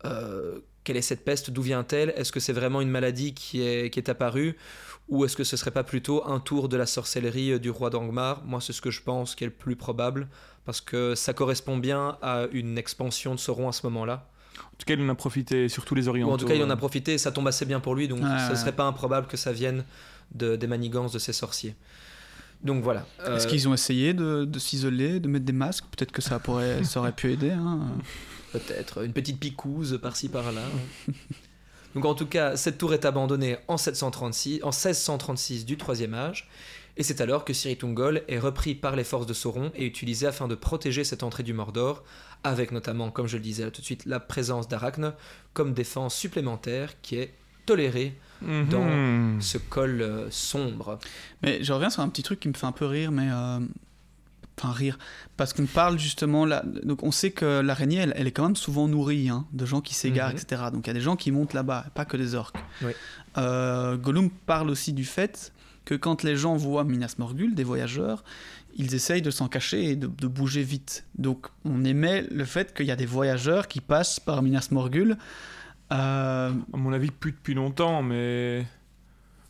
euh, quelle est cette peste, d'où vient-elle? Est-ce que c'est vraiment une maladie qui est, qui est apparue? Ou est-ce que ce serait pas plutôt un tour de la sorcellerie du roi d'Angmar? Moi, c'est ce que je pense qui est le plus probable, parce que ça correspond bien à une expansion de Sauron à ce moment-là. En tout cas, il en a profité, surtout les Ou Orientaux. en tout cas, il en a profité et ça tombe assez bien pour lui, donc Ouais, ce ouais. serait pas improbable que ça vienne de, des manigances de ces sorciers. Donc voilà. Est-ce Euh, qu'ils ont essayé de, de s'isoler, de mettre des masques? Peut-être que ça, pourrait, [laughs] ça aurait pu aider. hein. Peut-être une petite picouse par-ci par-là. [laughs] Donc en tout cas, cette tour est abandonnée en, 736, en 1636 du Troisième Âge, et c'est alors que Siritungol est repris par les forces de Sauron et utilisé afin de protéger cette entrée du Mordor, avec notamment, comme je le disais là tout de suite, la présence d'Arachne comme défense supplémentaire qui est tolérée Mhm. dans ce col euh, sombre. Mais je reviens sur un petit truc qui me fait un peu rire, mais. euh, Enfin, rire. Parce qu'on parle justement là. Donc, on sait que l'araignée, elle, elle est quand même souvent nourrie hein, de gens qui s'égarent, Mhm. etc. Donc, il y a des gens qui montent là-bas, pas que des orques. Oui. Euh, Gollum parle aussi du fait que quand les gens voient Minas Morgul, des voyageurs, ils essayent de s'en cacher et de, de bouger vite. Donc, on émet le fait qu'il y a des voyageurs qui passent par Minas Morgul. Euh, À mon avis, plus depuis longtemps, mais.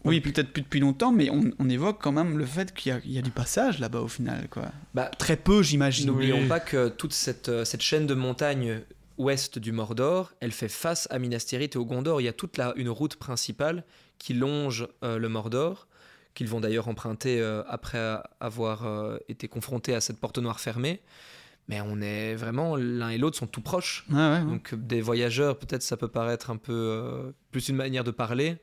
oui, peut-être plus depuis longtemps, mais on, on évoque quand même le fait qu'il y a, il y a du passage là-bas au final, quoi. Bah, Très peu, j'imagine. N'oublions Oui. pas que toute cette, euh, cette chaîne de montagnes ouest du Mordor, elle fait face à Minas Tirith et au Gondor. Il y a toute la, une route principale qui longe euh, le Mordor, qu'ils vont d'ailleurs emprunter euh, après avoir euh, été confrontés à cette porte noire fermée. Mais on est vraiment, l'un et l'autre sont tout proches. Ouais, ouais. Donc des voyageurs, peut-être ça peut paraître un peu euh, plus une manière de parler,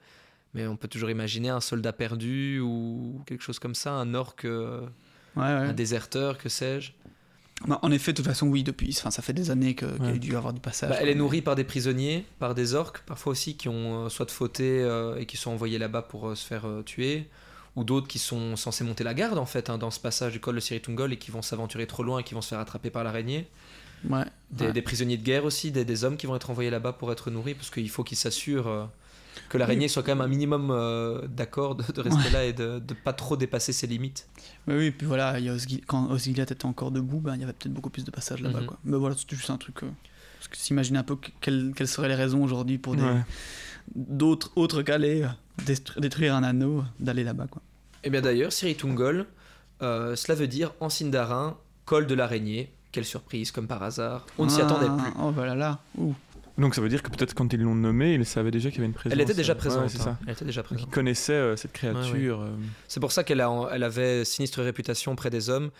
Mais on peut toujours imaginer un soldat perdu ou quelque chose comme ça, un euh, Ouais, ouais. un déserteur, que sais-je. Bah, en effet, de toute façon, oui, depuis, enfin, ça fait des années qu'il y a dû avoir du passage. Bah, elle est nourrie par des prisonniers, par des orques, parfois aussi qui ont euh, soit fauté euh, et qui sont envoyés là-bas pour euh, se faire euh, tuer, ou d'autres qui sont censés monter la garde en fait hein, dans ce passage du col de Siritungol et qui vont s'aventurer trop loin et qui vont se faire attraper par l'araignée. Ouais. Des, ouais. des prisonniers de guerre aussi, des, des hommes qui vont être envoyés là-bas pour être nourris parce qu'il faut qu'ils s'assurent euh, que l'araignée soit quand même un minimum euh, d'accord de, de rester là et de, de pas trop dépasser ses limites. Mais oui, puis voilà, il y a Osgil- quand Osgiliath était encore debout, ben, il y avait peut-être beaucoup plus de passages là-bas. Mhm. quoi. Mais voilà, c'était juste un truc. euh, parce que s'imaginer un peu que- quelles, quelles seraient les raisons aujourd'hui pour des- Ouais. D'autres autres qu'aller euh, détruire un anneau, d'aller là-bas. quoi. Et bien d'ailleurs, Siritungol, euh, cela veut dire en sindarin col de l'araignée. Quelle surprise, comme par hasard. On ne s'y Ah, attendait plus. Oh, voilà là. Ouh. Donc ça veut dire que peut-être quand ils l'ont nommé, ils savaient déjà qu'il y avait une présence. Elle était déjà ouais, présente. c'est ça. hein. Elle était déjà Donc présente. ils connaissaient euh, cette créature. euh, C'est pour ça qu'elle a- elle avait sinistre réputation auprès des hommes.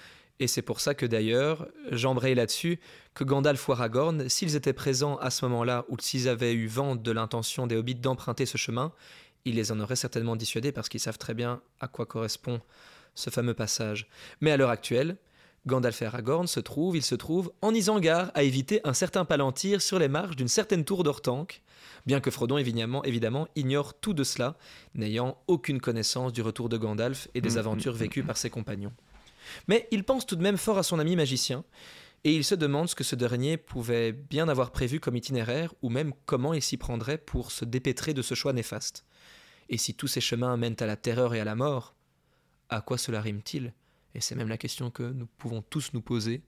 Et c'est pour ça que d'ailleurs, j'embraye là-dessus, que Gandalf ou Aragorn, s'ils étaient présents à ce moment-là, ou s'ils avaient eu vent de l'intention des hobbits d'emprunter ce chemin, ils les en auraient certainement dissuadés parce qu'ils savent très bien à quoi correspond ce fameux passage. Mais à l'heure actuelle, Gandalf et Aragorn se trouvent, ils se trouvent en Isengard à éviter un certain palantir sur les marches d'une certaine tour d'Ortanque, bien que Frodon évidemment, évidemment ignore tout de cela, n'ayant aucune connaissance du retour de Gandalf et des Mm, aventures mm, vécues par ses compagnons. Mais il pense tout de même fort à son ami magicien, et il se demande ce que ce dernier pouvait bien avoir prévu comme itinéraire, ou même comment il s'y prendrait pour se dépêtrer de ce choix néfaste. Et si tous ces chemins mènent à la terreur et à la mort, à quoi cela rime-t-il? Et c'est même la question que nous pouvons tous nous poser.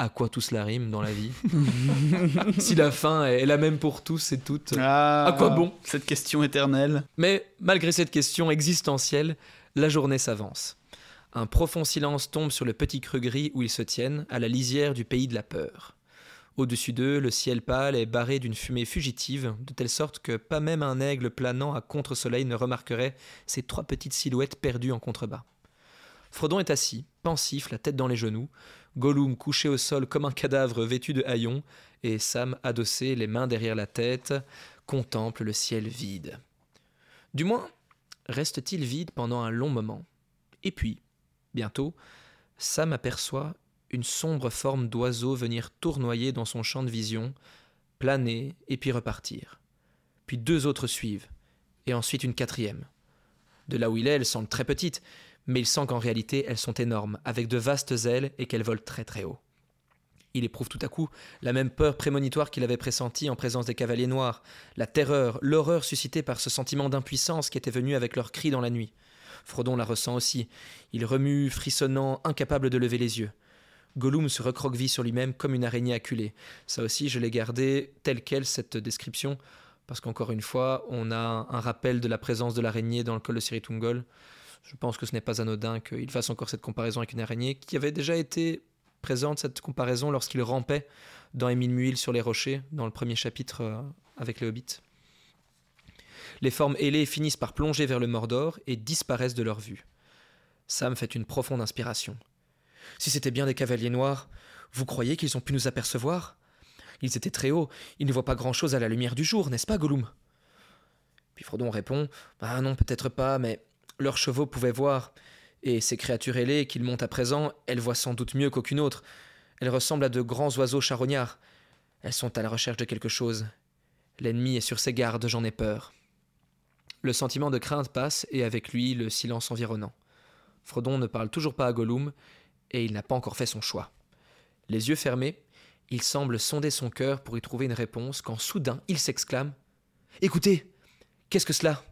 À quoi tout cela rime dans la vie? [laughs] Si la fin est la même pour tous et toutes. Ah, à quoi bon? Cette question éternelle? Mais malgré cette question existentielle, la journée s'avance. Un profond silence tombe sur le petit creux gris où ils se tiennent, à la lisière du pays de la peur. Au-dessus d'eux, le ciel pâle est barré d'une fumée fugitive, de telle sorte que pas même un aigle planant à contre-soleil ne remarquerait ces trois petites silhouettes perdues en contrebas. Frodon est assis, pensif, la tête dans les genoux, Gollum couché au sol comme un cadavre vêtu de haillons, et Sam adossé, les mains derrière la tête, contemple le ciel vide. Du moins, reste-t-il vide pendant un long moment. Et puis, bientôt, Sam aperçoit une sombre forme d'oiseau venir tournoyer dans son champ de vision, planer et puis repartir. Puis deux autres suivent, et ensuite une quatrième. De là où il est, elles semblent très petites, mais il sent qu'en réalité elles sont énormes, avec de vastes ailes et qu'elles volent très très haut. Il éprouve tout à coup la même peur prémonitoire qu'il avait pressentie en présence des cavaliers noirs, la terreur, l'horreur suscitée par ce sentiment d'impuissance qui était venu avec leurs cris dans la nuit. Frodon la ressent aussi. Il remue, frissonnant, incapable de lever les yeux. Gollum se recroqueville sur lui-même comme une araignée acculée. Ça aussi, je l'ai gardé telle quelle, cette description, parce qu'encore une fois, on a un rappel de la présence de l'araignée dans le col de Siritungol. Je pense que ce n'est pas anodin qu'il fasse encore cette comparaison avec une araignée qui avait déjà été présente, cette comparaison, lorsqu'il rampait dans Émile Muil sur les rochers, dans le premier chapitre euh, avec les hobbits. Les formes ailées finissent par plonger vers le Mordor et disparaissent de leur vue. Sam fait une profonde inspiration. Si c'était bien des cavaliers noirs, vous croyez qu'ils ont pu nous apercevoir? Ils étaient très hauts, ils ne voient pas grand-chose à la lumière du jour, n'est-ce pas, Gollum? Puis Frodon répond Ah non, peut-être pas, mais leurs chevaux pouvaient voir, et ces créatures ailées qu'ils montent à présent, elles voient sans doute mieux qu'aucune autre. Elles ressemblent à de grands oiseaux charognards. Elles sont à la recherche de quelque chose. L'ennemi est sur ses gardes, j'en ai peur. Le sentiment de crainte passe, et avec lui le silence environnant. Frodon ne parle toujours pas à Gollum, et il n'a pas encore fait son choix. Les yeux fermés, il semble sonder son cœur pour y trouver une réponse, quand soudain il s'exclame Écoutez Qu'est-ce que cela?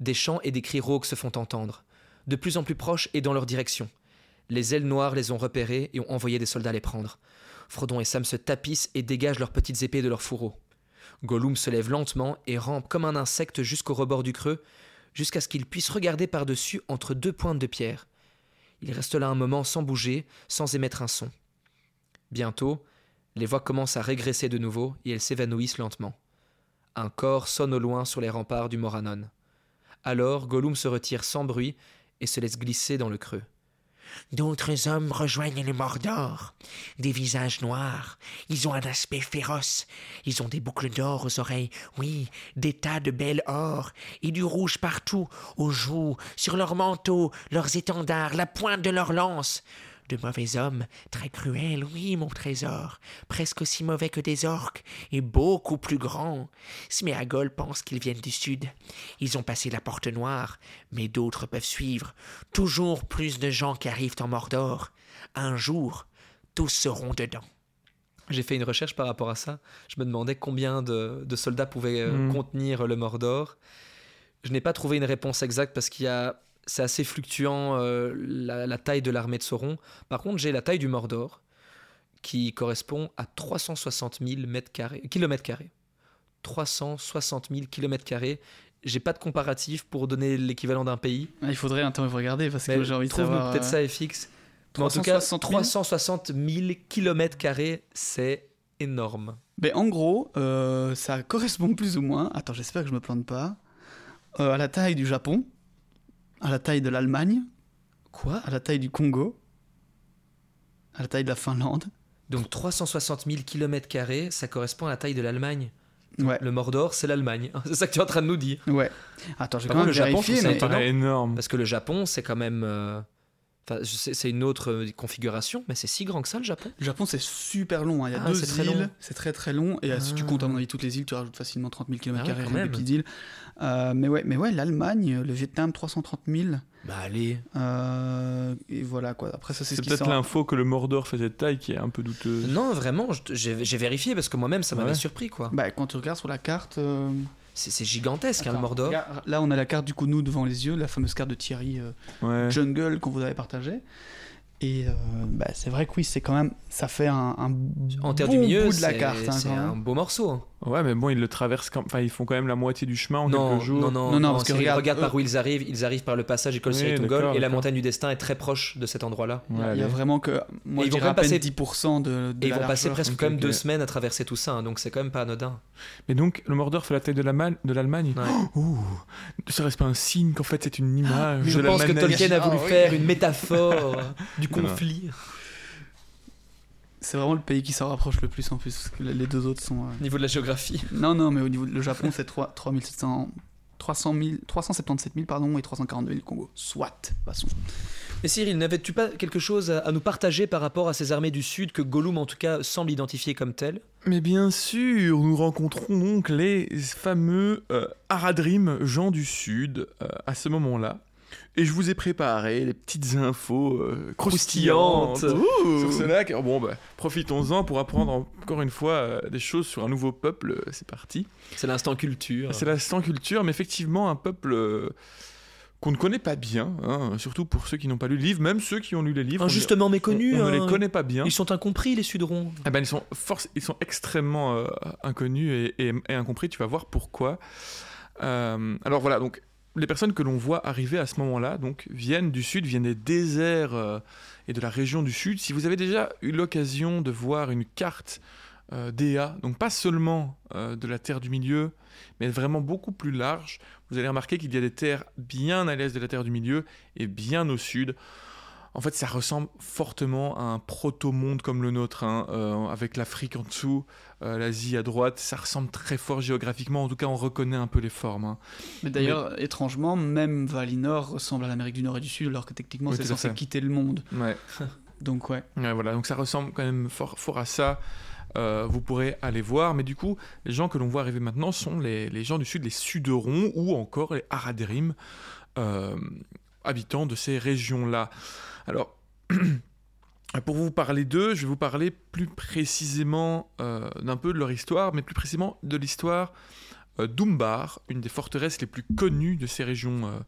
Des chants et des cris rauques se font entendre, de plus en plus proches et dans leur direction. Les ailes noires les ont repérés et ont envoyé des soldats les prendre. Frodon et Sam se tapissent et dégagent leurs petites épées de leurs fourreaux. Gollum se lève lentement et rampe comme un insecte jusqu'au rebord du creux, jusqu'à ce qu'il puisse regarder par-dessus entre deux pointes de pierre. Il reste là un moment sans bouger, sans émettre un son. Bientôt, les voix commencent à régresser de nouveau et elles s'évanouissent lentement. Un corps sonne au loin sur les remparts du Moranon. Alors Gollum se retire sans bruit et se laisse glisser dans le creux. D'autres hommes rejoignent le Mordor. Des visages noirs. Ils ont un aspect féroce. Ils ont des boucles d'or aux oreilles. Oui, des tas de belles or. Et du rouge partout, aux joues, sur leurs manteaux, leurs étendards, la pointe de leurs lances. De mauvais hommes, très cruels, oui, mon trésor, presque aussi mauvais que des orques, et beaucoup plus grands. Sméagol pense qu'ils viennent du sud. Ils ont passé la porte noire, mais d'autres peuvent suivre. Toujours plus de gens qui arrivent en Mordor. Un jour, tous seront dedans. J'ai fait une recherche par rapport à ça. Je me demandais combien de, de soldats pouvaient euh, Mm. contenir le Mordor. Je n'ai pas trouvé une réponse exacte parce qu'il y a c'est assez fluctuant euh, la, la taille de l'armée de Sauron. Par contre, j'ai la taille du Mordor qui correspond à 360 000 mètres carrés, kilomètres carrés. 360 000 kilomètres carrés. J'ai pas de comparatif pour donner l'équivalent d'un pays. Ah, Il faudrait un temps regarder parce que j'ai envie de savoir. peut-être euh, ça FX. Mais en tout cas, 360 000? 360 000 kilomètres carrés, c'est énorme. Mais en gros, euh, ça correspond plus ou moins. Attends, j'espère que je me plante pas. euh, à la taille du Japon, à la taille de l'Allemagne, Quoi? À la taille du Congo, à la taille de la Finlande. Donc 360 000 kilomètres carrés, ça correspond à la taille de l'Allemagne. Ouais, Le Mordor, c'est l'Allemagne. [laughs] C'est ça que tu es en train de nous dire. ouais. Attends, j'ai quand même le Japon, ça mais... paraît énorme. Parce que le Japon, c'est quand même... euh, Enfin, c'est une autre euh, configuration, mais c'est si grand que ça, le Japon Le Japon, c'est super long. hein. Il y a Ah, deux c'est très îles, long. c'est très très long. Et euh, si tu Ah. comptes, à mon avis, toutes les îles, tu rajoutes facilement 30 000 km. Ah ouais, quand des petites îles. Euh, mais ouais, mais ouais l'Allemagne, le Vietnam, 330 000. Bah allez. Euh, et voilà quoi. Après, ça, c'est C'est ce qui peut-être sort. l'info que le Mordor faisait de taille qui est un peu douteuse. Non, vraiment, j'ai j'ai vérifié parce que moi-même, ça m'avait Ouais. surpris, quoi. Bah, quand tu regardes sur la carte. euh, C'est c'est gigantesque, hein, le attends, Mordor. regarde, là, on a la carte du coup, nous, devant les yeux, la fameuse carte de Thierry euh, Ouais. Jungle qu'on vous avait partagée. Et euh, bah, c'est vrai que oui, c'est quand même. Ça fait un, un En terre bon du milieu, bout de la c'est carte. hein, c'est un beau morceau. Ouais, mais bon, ils le traversent quand... Enfin, ils font quand même la moitié du chemin en Non, quelques jours. non, non, Non, non, non, parce que regarde, regarde par eux- où ils arrivent. Ils arrivent par le passage École Oui, Tungol d'accord, et la montagne du destin est très proche de cet endroit-là. Il y a- Ouais, il y a allez. vraiment que. Moi, je ils vont quand passer- 10% de, de Et ils la vont passer presque ok, quand même ok. deux semaines à traverser tout ça, hein, donc c'est quand même pas anodin. Mais donc, le Mordor fait la taille de l'Allemagne de l'Allemagne Ouais. Ouh, serait-ce pas un signe qu'en fait c'est une image Je de pense que Tolkien a voulu Ah, oui. faire une métaphore [laughs] du conflit. C'est vraiment le pays qui s'en rapproche le plus en plus. Parce que les deux autres sont. euh, Au niveau de la géographie. [laughs] Non, non, mais au niveau. Le Japon, c'est 3, 3700. 300 000, 377 000 pardon, et 342 000 Congo. Soit, de façon. Et Cyril, n'avais-tu pas quelque chose à, à nous partager par rapport à ces armées du Sud que Gollum en tout cas semble identifier comme telles? Mais bien sûr, nous rencontrons donc les fameux euh, Aradrim, gens du Sud, euh, à ce moment-là. Et je vous ai préparé les petites infos euh, croustillantes sur ce lac. Alors Bon, bah, profitons-en pour apprendre encore une fois euh, des choses sur un nouveau peuple. Euh, C'est parti. C'est l'instant culture. C'est l'instant culture, mais effectivement un peuple euh, qu'on ne connaît pas bien, hein, surtout pour ceux qui n'ont pas lu le livre, même ceux qui ont lu les livres. Injustement méconnus. on, on ne les connaît pas bien. Ils sont incompris, les Sudrons. Ah ben, ils, sont force, ils sont extrêmement inconnus et, et- et incompris, tu vas voir pourquoi. Alors voilà, donc les personnes que l'on voit arriver à ce moment-là donc, viennent du sud, viennent des déserts euh, et de la région du sud. Si vous avez déjà eu l'occasion de voir une carte euh, d'EA, donc pas seulement euh, de la Terre du Milieu, mais vraiment beaucoup plus large, vous allez remarquer qu'il y a des terres bien à l'est de la Terre du Milieu et bien au sud. En fait, ça ressemble fortement à un proto-monde comme le nôtre, hein, euh, avec l'Afrique en dessous, euh, l'Asie à droite. Ça ressemble très fort géographiquement. En tout cas, on reconnaît un peu les formes. hein. Mais d'ailleurs, étrangement, même Valinor ressemble à l'Amérique du Nord et du Sud, alors que techniquement, Oui, c'est censé quitter le monde. Ouais. [laughs] Donc, ouais. Ouais, voilà. Donc ça ressemble quand même fort, fort à ça. Euh, vous pourrez aller voir. Mais du coup, les gens que l'on voit arriver maintenant sont les, les gens du sud, les Suderons ou encore les Aradrim, euh, habitants de ces régions-là. Alors, [clears throat] pour vous parler d'eux, je vais vous parler plus précisément euh, d'un peu de leur histoire, mais plus précisément de l'histoire euh, d'Umbar, une des forteresses les plus connues de ces euh,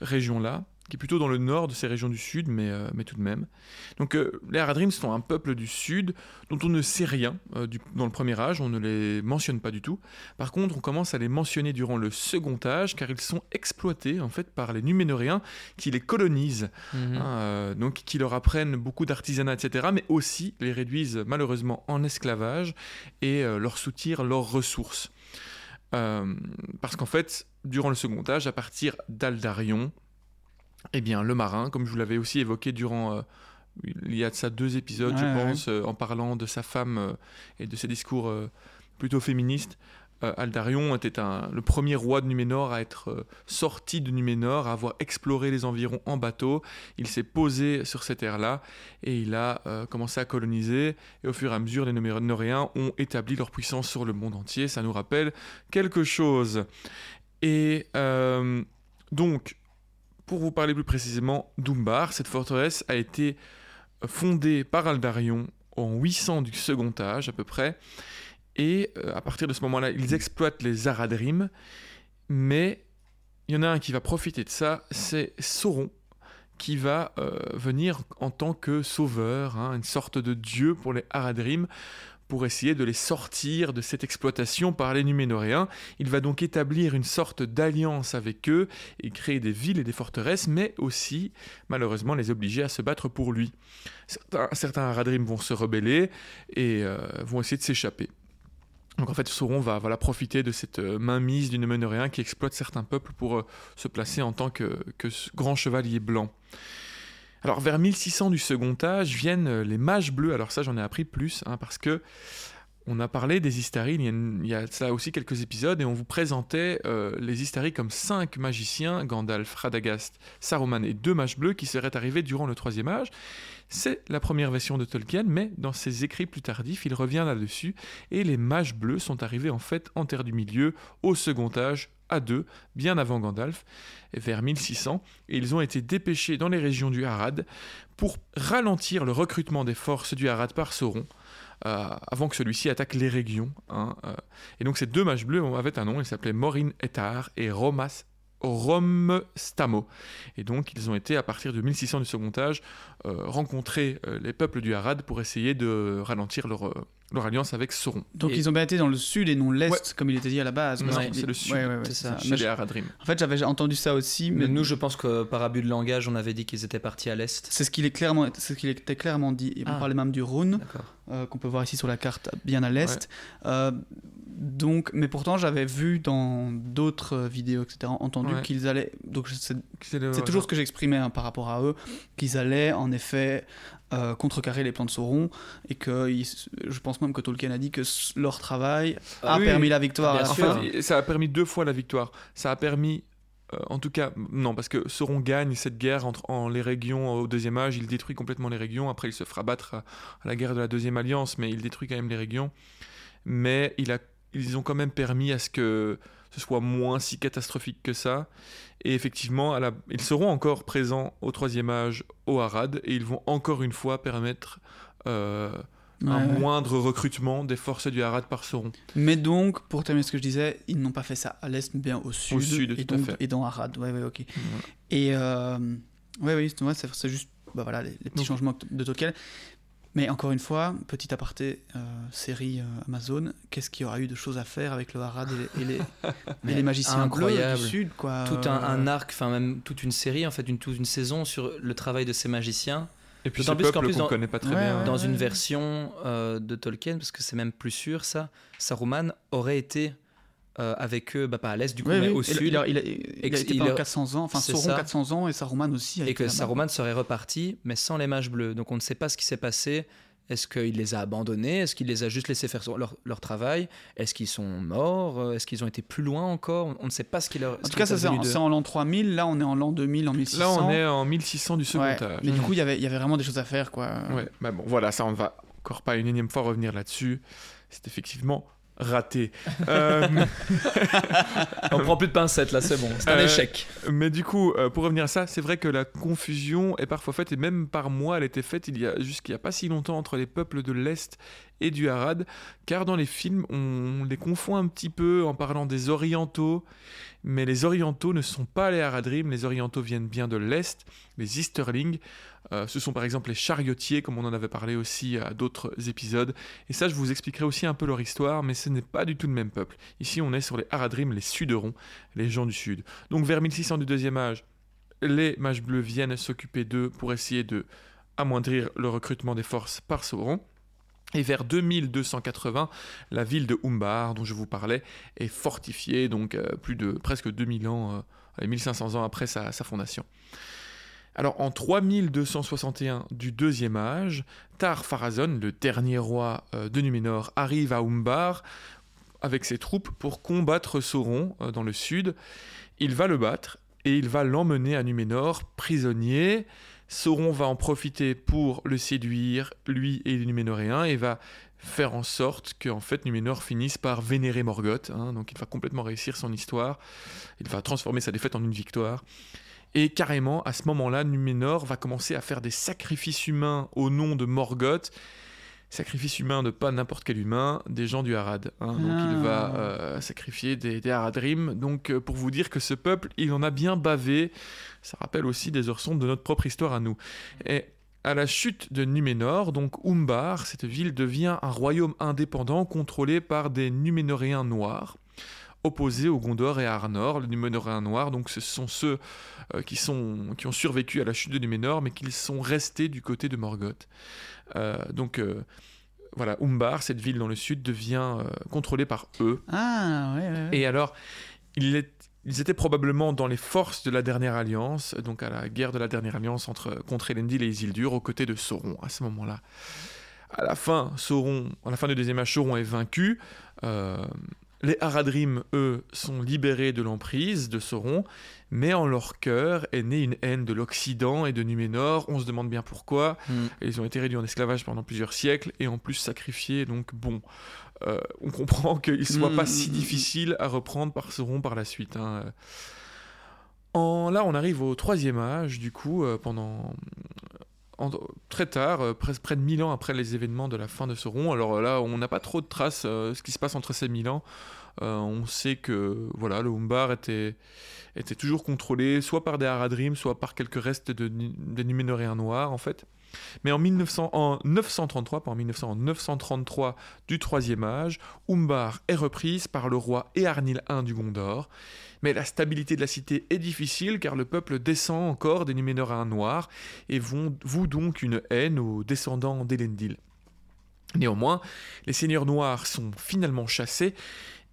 régions-là, qui est plutôt dans le nord de ces régions du sud, mais, euh, mais tout de même. Donc euh, les Haradrim sont un peuple du sud dont on ne sait rien euh, du- dans le premier âge, on ne les mentionne pas du tout. Par contre, on commence à les mentionner durant le second âge, car ils sont exploités en fait par les Numénoréens qui les colonisent, Mhm. hein, donc qui leur apprennent beaucoup d'artisanat, etc., mais aussi les réduisent malheureusement en esclavage et leur soutirent leurs ressources. Parce qu'en fait, durant le second âge, à partir d'Aldarion, eh bien, le marin, comme je vous l'avais aussi évoqué durant, euh, il y a de ça deux épisodes, je ouais. pense, euh, en parlant de sa femme euh, et de ses discours plutôt féministes. Aldarion était un- le premier roi de Numénor à être sorti de Numénor, à avoir exploré les environs en bateau. Il s'est posé sur cette terre-là et il a commencé à coloniser. Et au fur et à mesure, les Numénoréens ont établi leur puissance sur le monde entier. Ça nous rappelle quelque chose. Et donc, pour vous parler plus précisément d'Umbar, cette forteresse a été fondée par Aldarion en 800 du second âge à peu près. Et euh, à partir de ce moment-là, ils exploitent les Aradrim. Mais il y en a un qui va profiter de ça, c'est Sauron, qui va euh, venir en tant que sauveur, hein, une sorte de dieu pour les Aradrim, pour essayer de les sortir de cette exploitation par les Numénoréens. Il va donc établir une sorte d'alliance avec eux et créer des villes et des forteresses, mais aussi, malheureusement, les obliger à se battre pour lui. Certains, certains Aradrim vont se rebeller et euh, vont essayer de s'échapper. Donc en fait, Sauron va voilà, profiter de cette euh, mainmise du Numénoréen qui exploite certains peuples pour euh, se placer en tant que, grand chevalier blanc. Alors vers 1600 du second âge viennent euh, les mages bleus. Alors ça j'en ai appris plus hein, parce que on a parlé des Istari, il y a, ça aussi quelques épisodes et on vous présentait euh, les Istari comme cinq magiciens, Gandalf, Radagast, Saruman et deux mages bleus qui seraient arrivés durant le troisième âge. C'est la première version de Tolkien, mais dans ses écrits plus tardifs, il revient là-dessus et les mages bleus sont arrivés en fait en Terre du Milieu au second âge à deux, bien avant Gandalf, vers 1600, et ils ont été dépêchés dans les régions du Harad pour ralentir le recrutement des forces du Harad par Sauron. euh, avant que celui-ci attaque les régions. hein, euh. Et donc ces deux mages bleus avaient un nom, ils s'appelaient Morin Etar et Romas Romstamo. Et donc ils ont été, à partir de 1600 du second âge, euh, rencontrer euh, les peuples du Harad pour essayer de ralentir leur, euh, leur alliance avec Sauron. Donc Et- ils ont bien été dans le sud et non l'est, Ouais. comme il était dit à la base. qu'il- c'est le sud, Ouais, ouais, ouais, c'est ça. Chez les Haradrim. En fait, j'avais entendu ça aussi, mais Mais nous, je pense que par abus de langage, on avait dit qu'ils étaient partis à l'est. c'est ce qu'il est clairement, c'est ce qu'il était clairement dit. Et on Ah. parlait même du Rhône, euh, qu'on peut voir ici sur la carte, bien à l'est. Donc, mais pourtant, j'avais vu dans d'autres vidéos, etc., entendu Ouais. qu'ils allaient. Donc, c'est toujours ce que j'exprimais hein, par rapport à eux, qu'ils allaient en effet euh, contrecarrer les plans de Sauron, et que ils- je pense même que Tolkien a dit que leur travail a Ah oui, permis oui. la victoire. Bien à la En sûr. fin. fait, ça a permis deux fois la victoire. Ça a permis, euh, en tout cas, non, parce que Sauron gagne cette guerre entre en les régions au deuxième âge, il détruit complètement les régions. Après, il se fera battre à, à la guerre de la deuxième alliance, mais il détruit quand même les régions. Mais il a, ils ont quand même permis à ce que ce soit moins si catastrophique que ça. Et effectivement, à la- ils seront encore présents au troisième âge au Harad, et ils vont encore une fois permettre euh, un Ouais, moindre recrutement des forces du Harad par Sauron. Mais donc, pour terminer ce que je disais, ils n'ont pas fait ça à l'est, mais bien au sud. sud, et, tout à fait. et dans Arad. Ouais, ouais, ok. Voilà. Et euh, ouais, oui, c'est ouais, c'est- c'est juste bah, voilà, les, les petits Donc- changements de Tolkien. Mais encore une fois, petit aparté, euh, série euh, Amazon, qu'est-ce qu'il y aura eu de choses à faire avec le Harad et les, et les, [laughs] et Mais les magiciens incroyable. bleus du sud, quoi. Tout un, Euh, un arc, enfin même toute une série, en fait, une, toute une saison sur le travail de ces magiciens Et puis ce plus qu'en peuple qu'on connaît pas très Ouais, bien. ouais. dans une version euh, de Tolkien, parce que c'est même plus sûr ça, Saruman aurait été euh, avec eux, bah, pas à l'est du coup, oui, mais oui, au sud, Il, a, il a- il a Ex- été il pendant a- 400 ans, enfin Sauron ça. 400 ans et Saruman aussi. et que. Saruman serait reparti, mais sans les mages bleus. Donc on ne sait pas ce qui s'est passé. Est-ce qu'il les a abandonnés? Est-ce qu'il les a juste laissés faire leur, leur travail? Est-ce qu'ils sont morts? Est-ce qu'ils ont été plus loin encore? On ne sait pas ce qu'il leur. En tout cas, ça c'est en, l'an 3000, là on est en l'an 2000, en 1600. Là, on est en 1600 du second Ouais. âge. Mais du coup, il y avait- il y avait vraiment des choses à faire, quoi. Ouais, bah bon, voilà, ça, on ne va encore pas une énième fois revenir là-dessus. C'est effectivement raté. [laughs] Euh, On prend plus de pincettes là, c'est bon. C'est un Euh, échec. mais du coup, euh, pour revenir à ça, c'est vrai que la confusion est parfois faite, et même par moi, elle était faite il y a jusqu'il n'y a pas si longtemps entre les peuples de l'Est et du Harad, car dans les films, on les confond un petit peu en parlant des Orientaux, mais les Orientaux ne sont pas les Haradrim, les Orientaux viennent bien de l'Est, les Easterlings, euh, ce sont par exemple les chariotiers, comme on en avait parlé aussi à d'autres épisodes, et ça je vous expliquerai aussi un peu leur histoire, mais ce n'est pas du tout le même peuple. Ici on est sur les Haradrim, les Suderons, les gens du Sud. Donc vers 1600 du deuxième âge, les mages bleus viennent s'occuper d'eux pour essayer de amoindrir le recrutement des forces par Sauron. Et vers 2280, la ville de Umbar, dont je vous parlais, est fortifiée, donc euh, plus de presque 2000 ans, euh, allez, 1500 ans après sa, fondation. Alors en 3261 du deuxième âge, Tar Pharazôn, le dernier roi euh, de Numénor, arrive à Umbar avec ses troupes pour combattre Sauron euh, dans le sud. Il va le battre et il va l'emmener à Numénor prisonnier. Sauron va en profiter pour le séduire, lui et les Numénoréens, et va faire en sorte que en fait Numénor finisse par vénérer Morgoth. hein. donc il va complètement réussir son histoire. Il va transformer sa défaite en une victoire. Et carrément, à ce moment-là, Numénor va commencer à faire des sacrifices humains au nom de Morgoth. Sacrifices humains de pas n'importe quel humain, des gens du Harad. hein. Donc il va Ah. euh, sacrifier des, des Haradrim. Donc euh, pour vous dire que ce peuple, il en a bien bavé. Ça rappelle aussi des heures sombres de notre propre histoire à nous. Et à la chute de Numénor, donc Umbar, cette ville devient un royaume indépendant contrôlé par des Numénoréens noirs, opposés aux Gondor et à Arnor. Les Numénoréens noirs, donc ce sont ceux euh, qui, sont, qui ont survécu à la chute de Numénor, mais qui sont restés du côté de Morgoth. Euh, donc euh, voilà, Umbar, cette ville dans le sud, devient contrôlée par eux. Ah, ouais, ouais, ouais. Et alors, il est- ils étaient probablement dans les forces de la dernière alliance, donc à la guerre de la dernière alliance entre contre Elendil et Isildur, aux côtés de Sauron à ce moment-là. À la fin, Sauron, à la fin du deuxième âge, Sauron est vaincu. Euh, les Haradrim, eux, sont libérés de l'emprise de Sauron, mais en leur cœur est née une haine de l'Occident et de Numénor. On se demande bien pourquoi. Hmm. Ils ont été réduits en esclavage pendant plusieurs siècles et en plus sacrifiés. Donc bon, euh, on comprend qu'il ne soit Mm, pas si mm, difficile à reprendre par Sauron par la suite. hein. En, là, on arrive au troisième âge, du coup, euh, pendant très tard, euh, près de 1000 ans après les événements de la fin de Sauron. Alors euh, là, on n'a pas trop de traces euh, ce qui se passe entre ces 1000 ans. On sait que voilà, le Umbar était, toujours contrôlé soit par des Haradrim, soit par quelques restes de, des Numénoréens noirs, en fait. Mais en, 1900, en 933, pas en 1900, en 933 du Troisième Âge, Umbar est reprise par le roi Earnil I du Gondor. Mais la stabilité de la cité est difficile car le peuple descend encore des Numénoréens noirs et voue donc une haine aux descendants d'Elendil. Néanmoins, les seigneurs noirs sont finalement chassés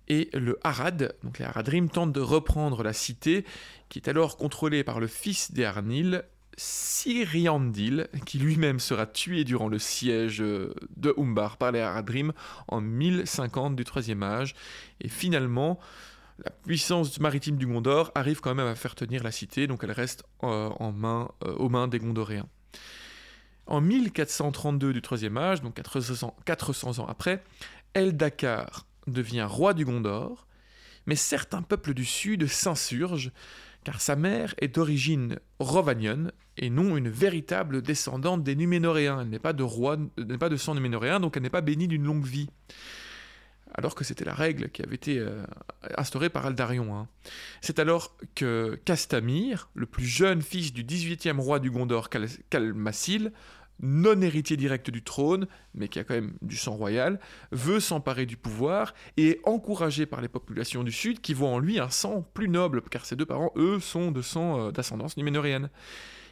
et le Harad, donc les Haradrim, tentent de reprendre la cité qui est alors contrôlée par le fils d'Earnil, Siriandil, qui lui-même sera tué durant le siège de Umbar par les Haradrim en 1050 du Troisième Âge. Et finalement, la puissance maritime du Gondor arrive quand même à faire tenir la cité, donc elle reste euh, euh, aux mains des Gondoriens. En 1432 du Troisième Âge, donc 400, 400 ans après, Eldakar devient roi du Gondor, mais certains peuples du Sud s'insurgent, car sa mère est d'origine rovanienne et non une véritable descendante des Numénoréens. Elle n'est pas de roi, n'est pas de sang Numénoréen, donc elle n'est pas bénie d'une longue vie. Alors que c'était la règle qui avait été euh, instaurée par Aldarion. hein. C'est alors que Castamir, le plus jeune fils du 18e roi du Gondor, Calmassil, non héritier direct du trône, mais qui a quand même du sang royal, veut s'emparer du pouvoir et est encouragé par les populations du Sud qui voient en lui un sang plus noble, car ses deux parents, eux, sont de sang euh, d'ascendance numénoréenne.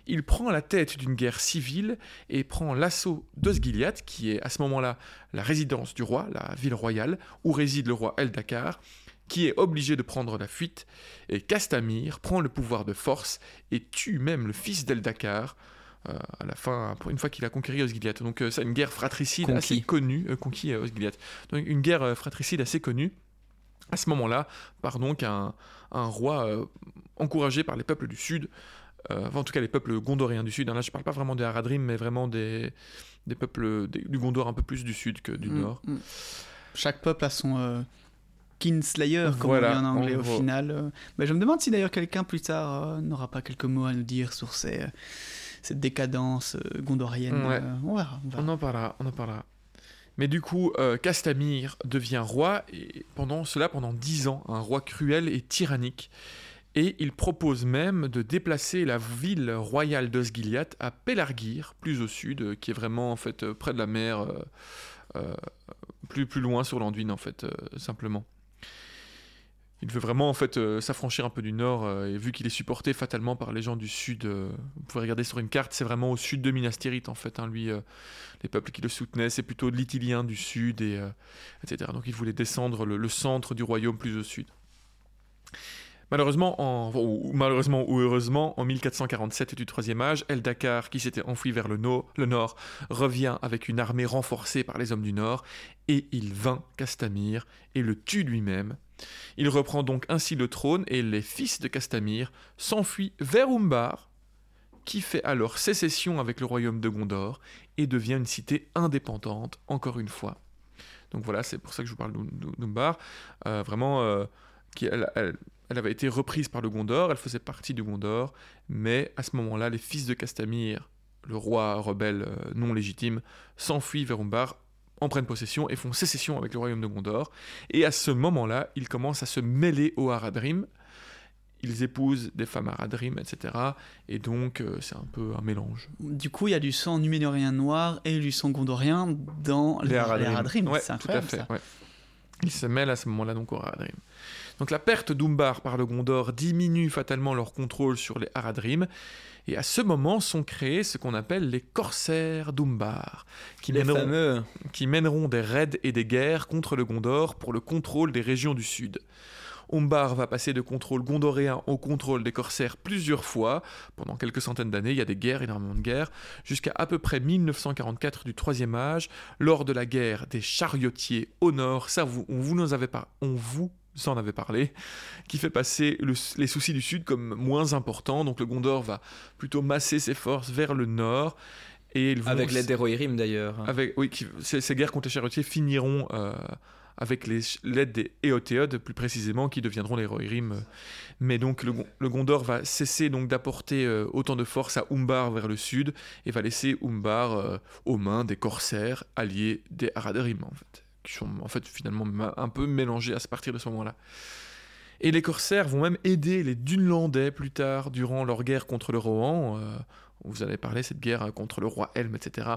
Il prend la tête d'une guerre civile et prend l'assaut d'Osgiliath, qui est à ce moment-là la résidence du roi, la ville royale, où réside le roi Eldakar, qui est obligé de prendre la fuite, et Castamir prend le pouvoir de force et tue même le fils d'Eldakar, euh, à la fin, pour une fois qu'il a conquéri Osgiliath. Donc euh, c'est une guerre fratricide Conquis. assez connue, euh, conquis euh, Osgiliath. Donc une guerre euh, fratricide assez connue, à ce moment-là, par donc un, un roi euh, encouragé par les peuples du Sud, euh, enfin, en tout cas les peuples gondoriens du Sud. hein. Là je parle pas vraiment des Haradrim, mais vraiment des, des peuples des- du Gondor un peu plus du Sud que du Mm, Nord. mm. Chaque peuple a son euh, Kinslayer, comme Voilà, on dit en anglais en au gros. final. euh. Mais je me demande si d'ailleurs quelqu'un plus tard euh, n'aura pas quelques mots à nous dire sur ces, cette décadence gondorienne. Ouais. on verra. on verra. On en parlera, on en parlera. Mais du coup, euh, Castamir devient roi, et pendant cela pendant dix ans, un roi cruel et tyrannique. Et il propose même de déplacer la ville royale d'Osgiliath à Pelargir, plus au sud, euh, qui est vraiment en fait euh, près de la mer, euh, plus, plus loin sur l'Anduin en fait, simplement. Il veut vraiment en fait s'affranchir un peu du nord, et vu qu'il est supporté fatalement par les gens du sud, vous pouvez regarder sur une carte, c'est vraiment au sud de Minas Tirith en fait, hein, lui. les peuples qui le soutenaient, c'est plutôt l'Itilien du sud, et, etc. Donc il voulait descendre le centre du royaume plus au sud. Malheureusement, en, ou, heureusement, en 1447 du Troisième Âge, El Dakar, qui s'était enfui vers le, no- le nord, revient avec une armée renforcée par les hommes du nord, et il vainc Castamir et le tue lui-même. Il reprend donc ainsi le trône, et les fils de Castamir s'enfuient vers Umbar, qui fait alors sécession avec le royaume de Gondor, et devient une cité indépendante, encore une fois. Donc voilà, c'est pour ça que je vous parle d'Um- d'Umbar. Euh, vraiment, euh, elle avait été reprise par le Gondor, elle faisait partie du Gondor, mais à ce moment-là, les fils de Castamir, le roi rebelle euh, non légitime, s'enfuient vers Umbar, en prennent possession et font sécession avec le royaume de Gondor. Et à ce moment-là, ils commencent à se mêler aux Haradrim. Ils épousent des femmes Haradrim, etc. Et donc, euh, c'est un peu un mélange. Du coup, il y a du sang numénorien noir et du sang gondorien dans les, les Haradrim. Ouais, c'est tout à incroyable fait. ça. ouais. Ils se mêlent à ce moment-là donc aux Haradrim. Donc la perte d'Umbar par le Gondor diminue fatalement leur contrôle sur les Haradrim. Et à ce moment sont créés ce qu'on appelle les corsaires d'Umbar, qui, mèneront- fameux. qui mèneront des raids et des guerres contre le Gondor pour le contrôle des régions du sud. Umbar va passer de contrôle gondoréen au contrôle des corsaires plusieurs fois. Pendant quelques centaines d'années, il y a des guerres, énormément de guerres, jusqu'à à peu près 1944 du Troisième Âge, lors de la guerre des chariotiers au nord. Ça, vous, on vous, nous avait par- on vous en avait parlé, qui fait passer le- les soucis du sud comme moins importants. Donc le Gondor va plutôt masser ses forces vers le nord. Et ils vont Avec l'aide des Rohirrim d'ailleurs. avec, oui, qui- ces, ces guerres contre les chariotiers finiront euh, avec l'aide des Éotéodes, plus précisément, qui deviendront les Rohirrim. euh. Mais donc le, Gon- le Gondor va cesser donc d'apporter euh, autant de force à Umbar vers le sud et va laisser Umbar euh, aux mains des corsaires alliés des Haradrim, en fait, qui sont en fait finalement un peu mélangés à partir de ce moment-là. Et les corsaires vont même aider les Dunlandais plus tard, durant leur guerre contre le Rohan. euh, vous avez parlé, cette guerre euh, contre le roi Helm, etc.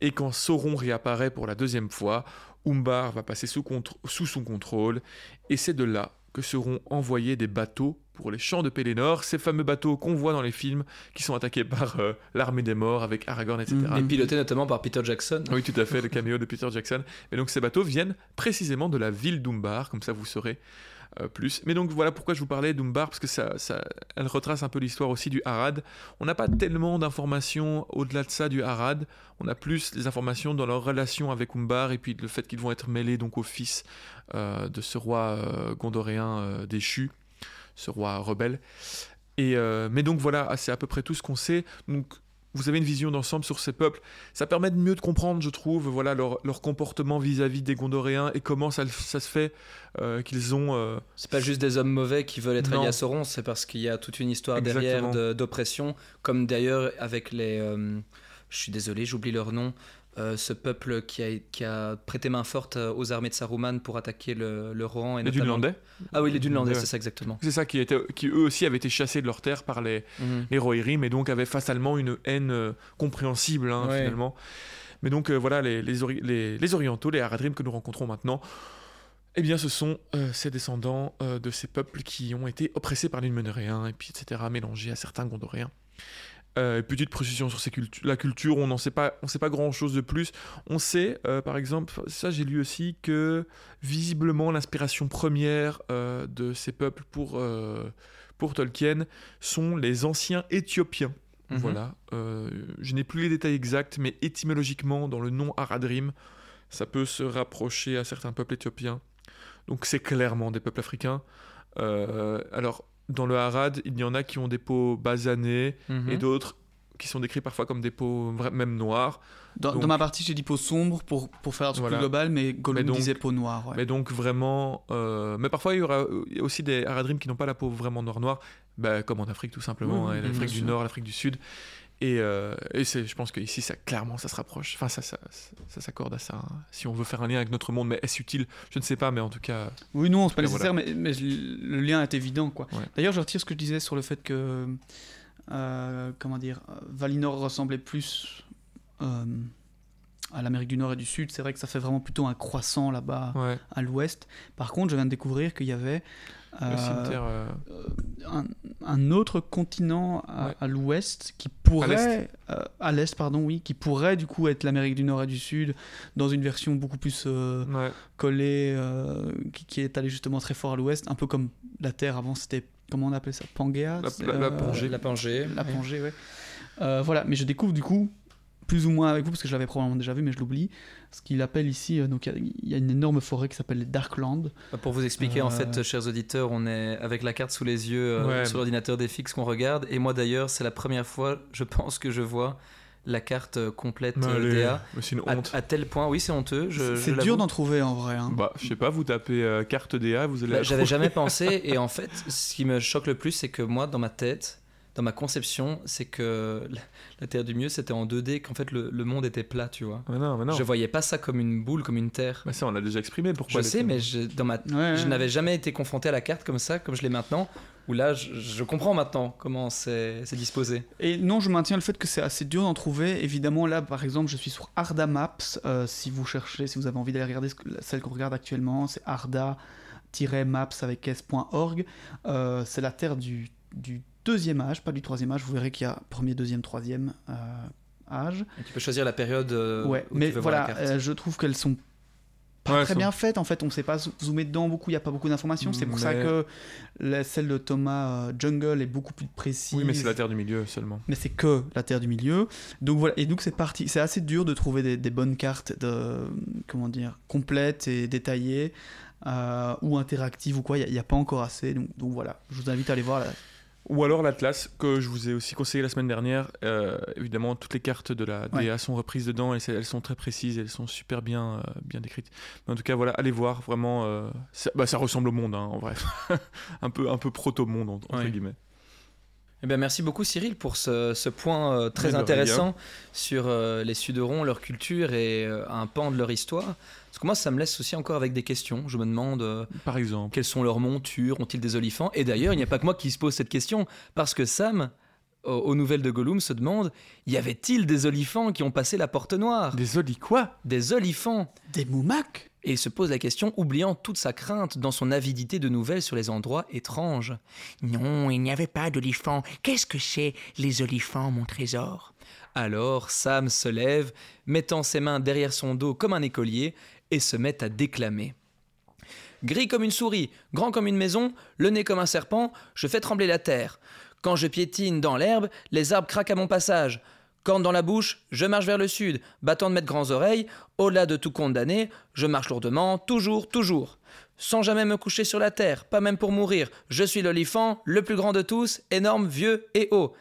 Et quand Sauron réapparaît pour la deuxième fois, Umbar va passer sous son contrôle, et c'est de là que seront envoyés des bateaux pour les champs de Pélénor, ces fameux bateaux qu'on voit dans les films, qui sont attaqués par euh, l'armée des morts avec Aragorn, etc. Et piloté notamment par Peter Jackson. Oui, tout à fait, le caméo de Peter Jackson. Et donc ces bateaux viennent précisément de la ville d'Umbar, comme ça vous saurez euh, plus. Mais donc voilà pourquoi je vous parlais d'Umbar, parce que ça, ça, elle retrace un peu l'histoire aussi du Harad. On n'a pas tellement d'informations au-delà de ça du Harad. On a plus des informations dans leur relation avec Umbar et puis le fait qu'ils vont être mêlés donc au fils euh, de ce roi gondoréen déchu, ce roi rebelle. Et, euh, mais donc voilà, c'est à peu près tout ce qu'on sait. Donc vous avez une vision d'ensemble sur ces peuples. Ça permet de mieux de comprendre, je trouve, voilà leur, leur comportement vis-à-vis des Gondoréens et comment ça, ça se fait euh, qu'ils ont. euh, C'est pas juste des hommes mauvais qui veulent être alliés à Sauron, c'est parce qu'il y a toute une histoire Exactement. derrière de- d'oppression, comme d'ailleurs avec les. euh, je suis désolé, j'oublie leur nom. Euh, ce peuple qui a, qui a prêté main forte euh, aux armées de Saruman pour attaquer le, le Rohan. Et les notamment- Dunlandais. Ah oui, les Dunlandais, Ouais. c'est ça exactement. C'est ça qui, était, qui eux aussi avaient été chassés de leur terre par les, les Rohirrim et donc avaient fatalement une haine euh, compréhensible hein, Ouais. finalement. Mais donc euh, voilà, les, les, ori- les- les Orientaux, les Haradrim que nous rencontrons maintenant, eh bien ce sont euh, ces descendants euh, de ces peuples qui ont été oppressés par les Numénoréens et puis etc. mélangés à certains Gondoréens. Euh, petite précision sur ces cultu- la culture, on n'en sait pas, on sait pas grand chose de plus. On sait, euh, par exemple, ça j'ai lu aussi que visiblement l'inspiration première euh, de ces peuples pour pour Tolkien sont les anciens Éthiopiens. Mhm. Voilà. Je n'ai plus les détails exacts, mais étymologiquement, dans le nom Haradrim, ça peut se rapprocher à certains peuples éthiopiens. Donc c'est clairement des peuples africains. Alors, dans le Harad, il y en a qui ont des peaux basanées Mhm. et d'autres qui sont décrits parfois comme des peaux même noires. Dans, Donc- dans ma partie, j'ai dit peau sombre pour, pour faire un truc Voilà. plus global, mais Gollum disait peau noire. ouais. Mais donc vraiment... euh, Mais parfois, il y aura aussi des Haradrim qui n'ont pas la peau vraiment noire-noire, bah, comme en Afrique tout simplement, hein, l'Afrique du sûr. Nord, l'Afrique du Sud. Et, euh, et je pense qu'ici, ça, clairement, ça se rapproche. Enfin, ça, ça, ça s'accorde à ça. hein. Si on veut faire un lien avec notre monde, mais est-ce utile? Je ne sais pas, mais en tout cas... Oui, non, c'est pas nécessaire, mais, mais le lien est évident. quoi. Ouais. D'ailleurs, je retire ce que je disais sur le fait que. euh, comment dire euh, Valinor ressemblait plus euh, à l'Amérique du Nord et du Sud. C'est vrai que ça fait vraiment plutôt un croissant là-bas Ouais, à l'ouest. Par contre, je viens de découvrir qu'il y avait. euh, euh, un, un autre continent à, Ouais. à l'ouest qui pourrait l'est. euh, à l'est pardon oui qui pourrait du coup être l'Amérique du Nord et du Sud dans une version beaucoup plus euh, ouais. collée euh, qui, qui est allée justement très fort à l'ouest un peu comme la Terre avant c'était comment on appelle ça Pangea La- la- la euh, Pangée. La Pangée. La Pangée, ouais. Euh, voilà, mais je découvre du coup, plus ou moins avec vous, parce que je l'avais probablement déjà vu, mais je l'oublie, ce qu'il appelle ici, euh, donc il y a- il y, a une énorme forêt qui s'appelle les Darklands. Bah, Pour vous expliquer, en Euh, fait, chers auditeurs, on est avec la carte sous les yeux euh, Ouais. sur l'ordinateur des fixes qu'on regarde. Et moi d'ailleurs, c'est la première fois, je pense, que je vois la carte euh, complète Mais euh, allez, DA. mais c'est une À, honte. à tel point, oui, c'est honteux. C'est dur d'en trouver en vrai. hein. Bah, je sais pas, vous tapez euh, carte DA, vous allez. Bah, la J'avais trouver. jamais [laughs] pensé, et en fait, ce qui me choque le plus, c'est que moi, dans ma tête, dans ma conception, c'est que la, Terre du Mieux, c'était en 2D, qu'en fait, le, le monde était plat, tu vois. Mais non, mais non. Je voyais pas ça comme une boule, comme une terre. Bah, ça, on l'a déjà exprimé. Pourquoi je sais, mais je, dans ma, Ouais, ouais. je n'avais jamais été confronté à la carte comme ça, comme je l'ai maintenant, où là, je, je comprends maintenant comment c'est c'est disposé. Et non, je maintiens le fait que c'est assez dur d'en trouver. Évidemment, là, par exemple, je suis sur Arda Maps. euh, si vous cherchez, si vous avez envie d'aller regarder ce celle qu'on regarde actuellement, c'est arda-maps avec s.org. Euh, c'est la Terre du, du deuxième âge, pas du troisième âge. Vous verrez qu'il y a premier, deuxième, troisième euh, âge. Et tu peux choisir la période euh, ouais, où mais tu veux voir voilà, la carte. euh, je trouve qu'elles sont pas Ouais, très sont- bien faites en fait. On ne sait pas zo- zoomer dedans beaucoup, il n'y a pas beaucoup d'informations. C'est pour ça que la- celle de Thomas euh, Jungle est beaucoup plus précise. Oui, mais c'est la terre du milieu seulement. mais c'est que la terre du milieu. Donc voilà, et donc c'est parti. C'est assez dur de trouver des, des bonnes cartes de comment dire complètes et détaillées euh, ou interactives ou quoi. Il n'y a, pas encore assez. Donc, donc voilà, je vous invite à aller voir. La... Ou alors l'Atlas, que je vous ai aussi conseillé la semaine dernière. Euh, évidemment, toutes les cartes de la DA Ouais. sont reprises dedans et elles sont très précises, elles sont super bien, euh, bien décrites. Mais en tout cas, voilà, allez voir, vraiment, euh, ça, bah, ça ressemble au monde, hein, en vrai. [laughs] un peu, un peu proto-monde, en- entre Ouais. guillemets. Eh bien, merci beaucoup Cyril pour ce, ce point euh, très intéressant sur euh, les Suderons, leur culture et euh, un pan de leur histoire. Parce que moi, ça me laisse aussi encore avec des questions. Je me demande euh, Par exemple. quelles sont leurs montures, ont-ils des olifants Et d'ailleurs, il n'y a pas que moi qui se pose cette question, parce que Sam, au- aux nouvelles de Gollum, se demande y avait-il des olifants qui ont passé la porte noire? Des olis quoi? Des olifants Des moumacs? Et il se pose la question, oubliant toute sa crainte dans son avidité de nouvelles sur les endroits étranges. Non, il n'y avait pas d'olifants. Qu'est-ce que c'est, les olifants, mon trésor? Alors Sam se lève, mettant ses mains derrière son dos comme un écolier, et se met à déclamer. Gris comme une souris, grand comme une maison, le nez comme un serpent, je fais trembler la terre. Quand je piétine dans l'herbe, les arbres craquent à mon passage. Corne dans la bouche, je marche vers le sud, battant de mes grands oreilles, au-delà de tout condamné, je marche lourdement, toujours, toujours. Sans jamais me coucher sur la terre, pas même pour mourir, je suis l'olifant, le plus grand de tous, énorme, vieux et haut.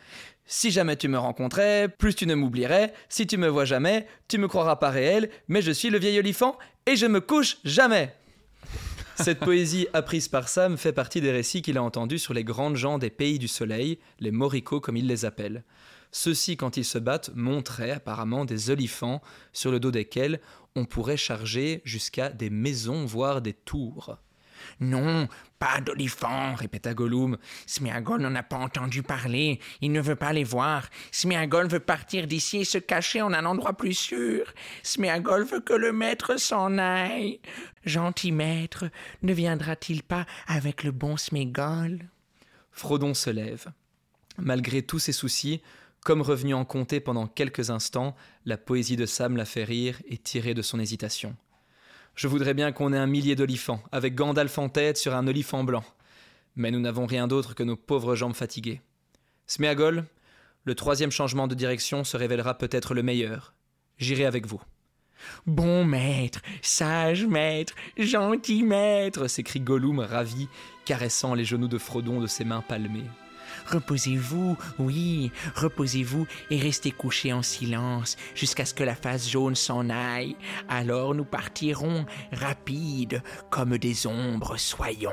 Si jamais tu me rencontrais, plus tu ne m'oublierais, si tu me vois jamais, tu me croiras pas réel, mais je suis le vieil olifant et je me couche jamais. Cette [laughs] poésie apprise par Sam fait partie des récits qu'il a entendus sur les grandes gens des pays du soleil, les moricots comme il les appelle. Ceux-ci, quand ils se battent, montraient apparemment des olifants sur le dos desquels on pourrait charger jusqu'à des maisons, voire des tours. Non, pas d'olifants, Répéta Gollum. Smeagol n'en a pas entendu parler. Il ne veut pas les voir. Smeagol veut partir d'ici et se cacher en un endroit plus sûr. Smeagol veut que le maître s'en aille. Gentil maître, ne viendra-t-il pas avec le bon Smeagol Frodon se lève. Malgré tous ses soucis, comme revenu en comté pendant quelques instants, la poésie de Sam l'a fait rire et tirer de son hésitation. Je voudrais bien qu'on ait un millier d'olifants, avec Gandalf en tête sur un olifant blanc. Mais nous n'avons rien d'autre que nos pauvres jambes fatiguées. Sméagol, le troisième changement de direction se révélera peut-être le meilleur. J'irai avec vous. Bon maître, sage maître, gentil maître, s'écrie Gollum ravi, caressant les genoux de Frodon de ses mains palmées. Reposez-vous, oui, reposez-vous et restez couchés en silence jusqu'à ce que la face jaune s'en aille. Alors nous partirons, rapides, comme des ombres soyons.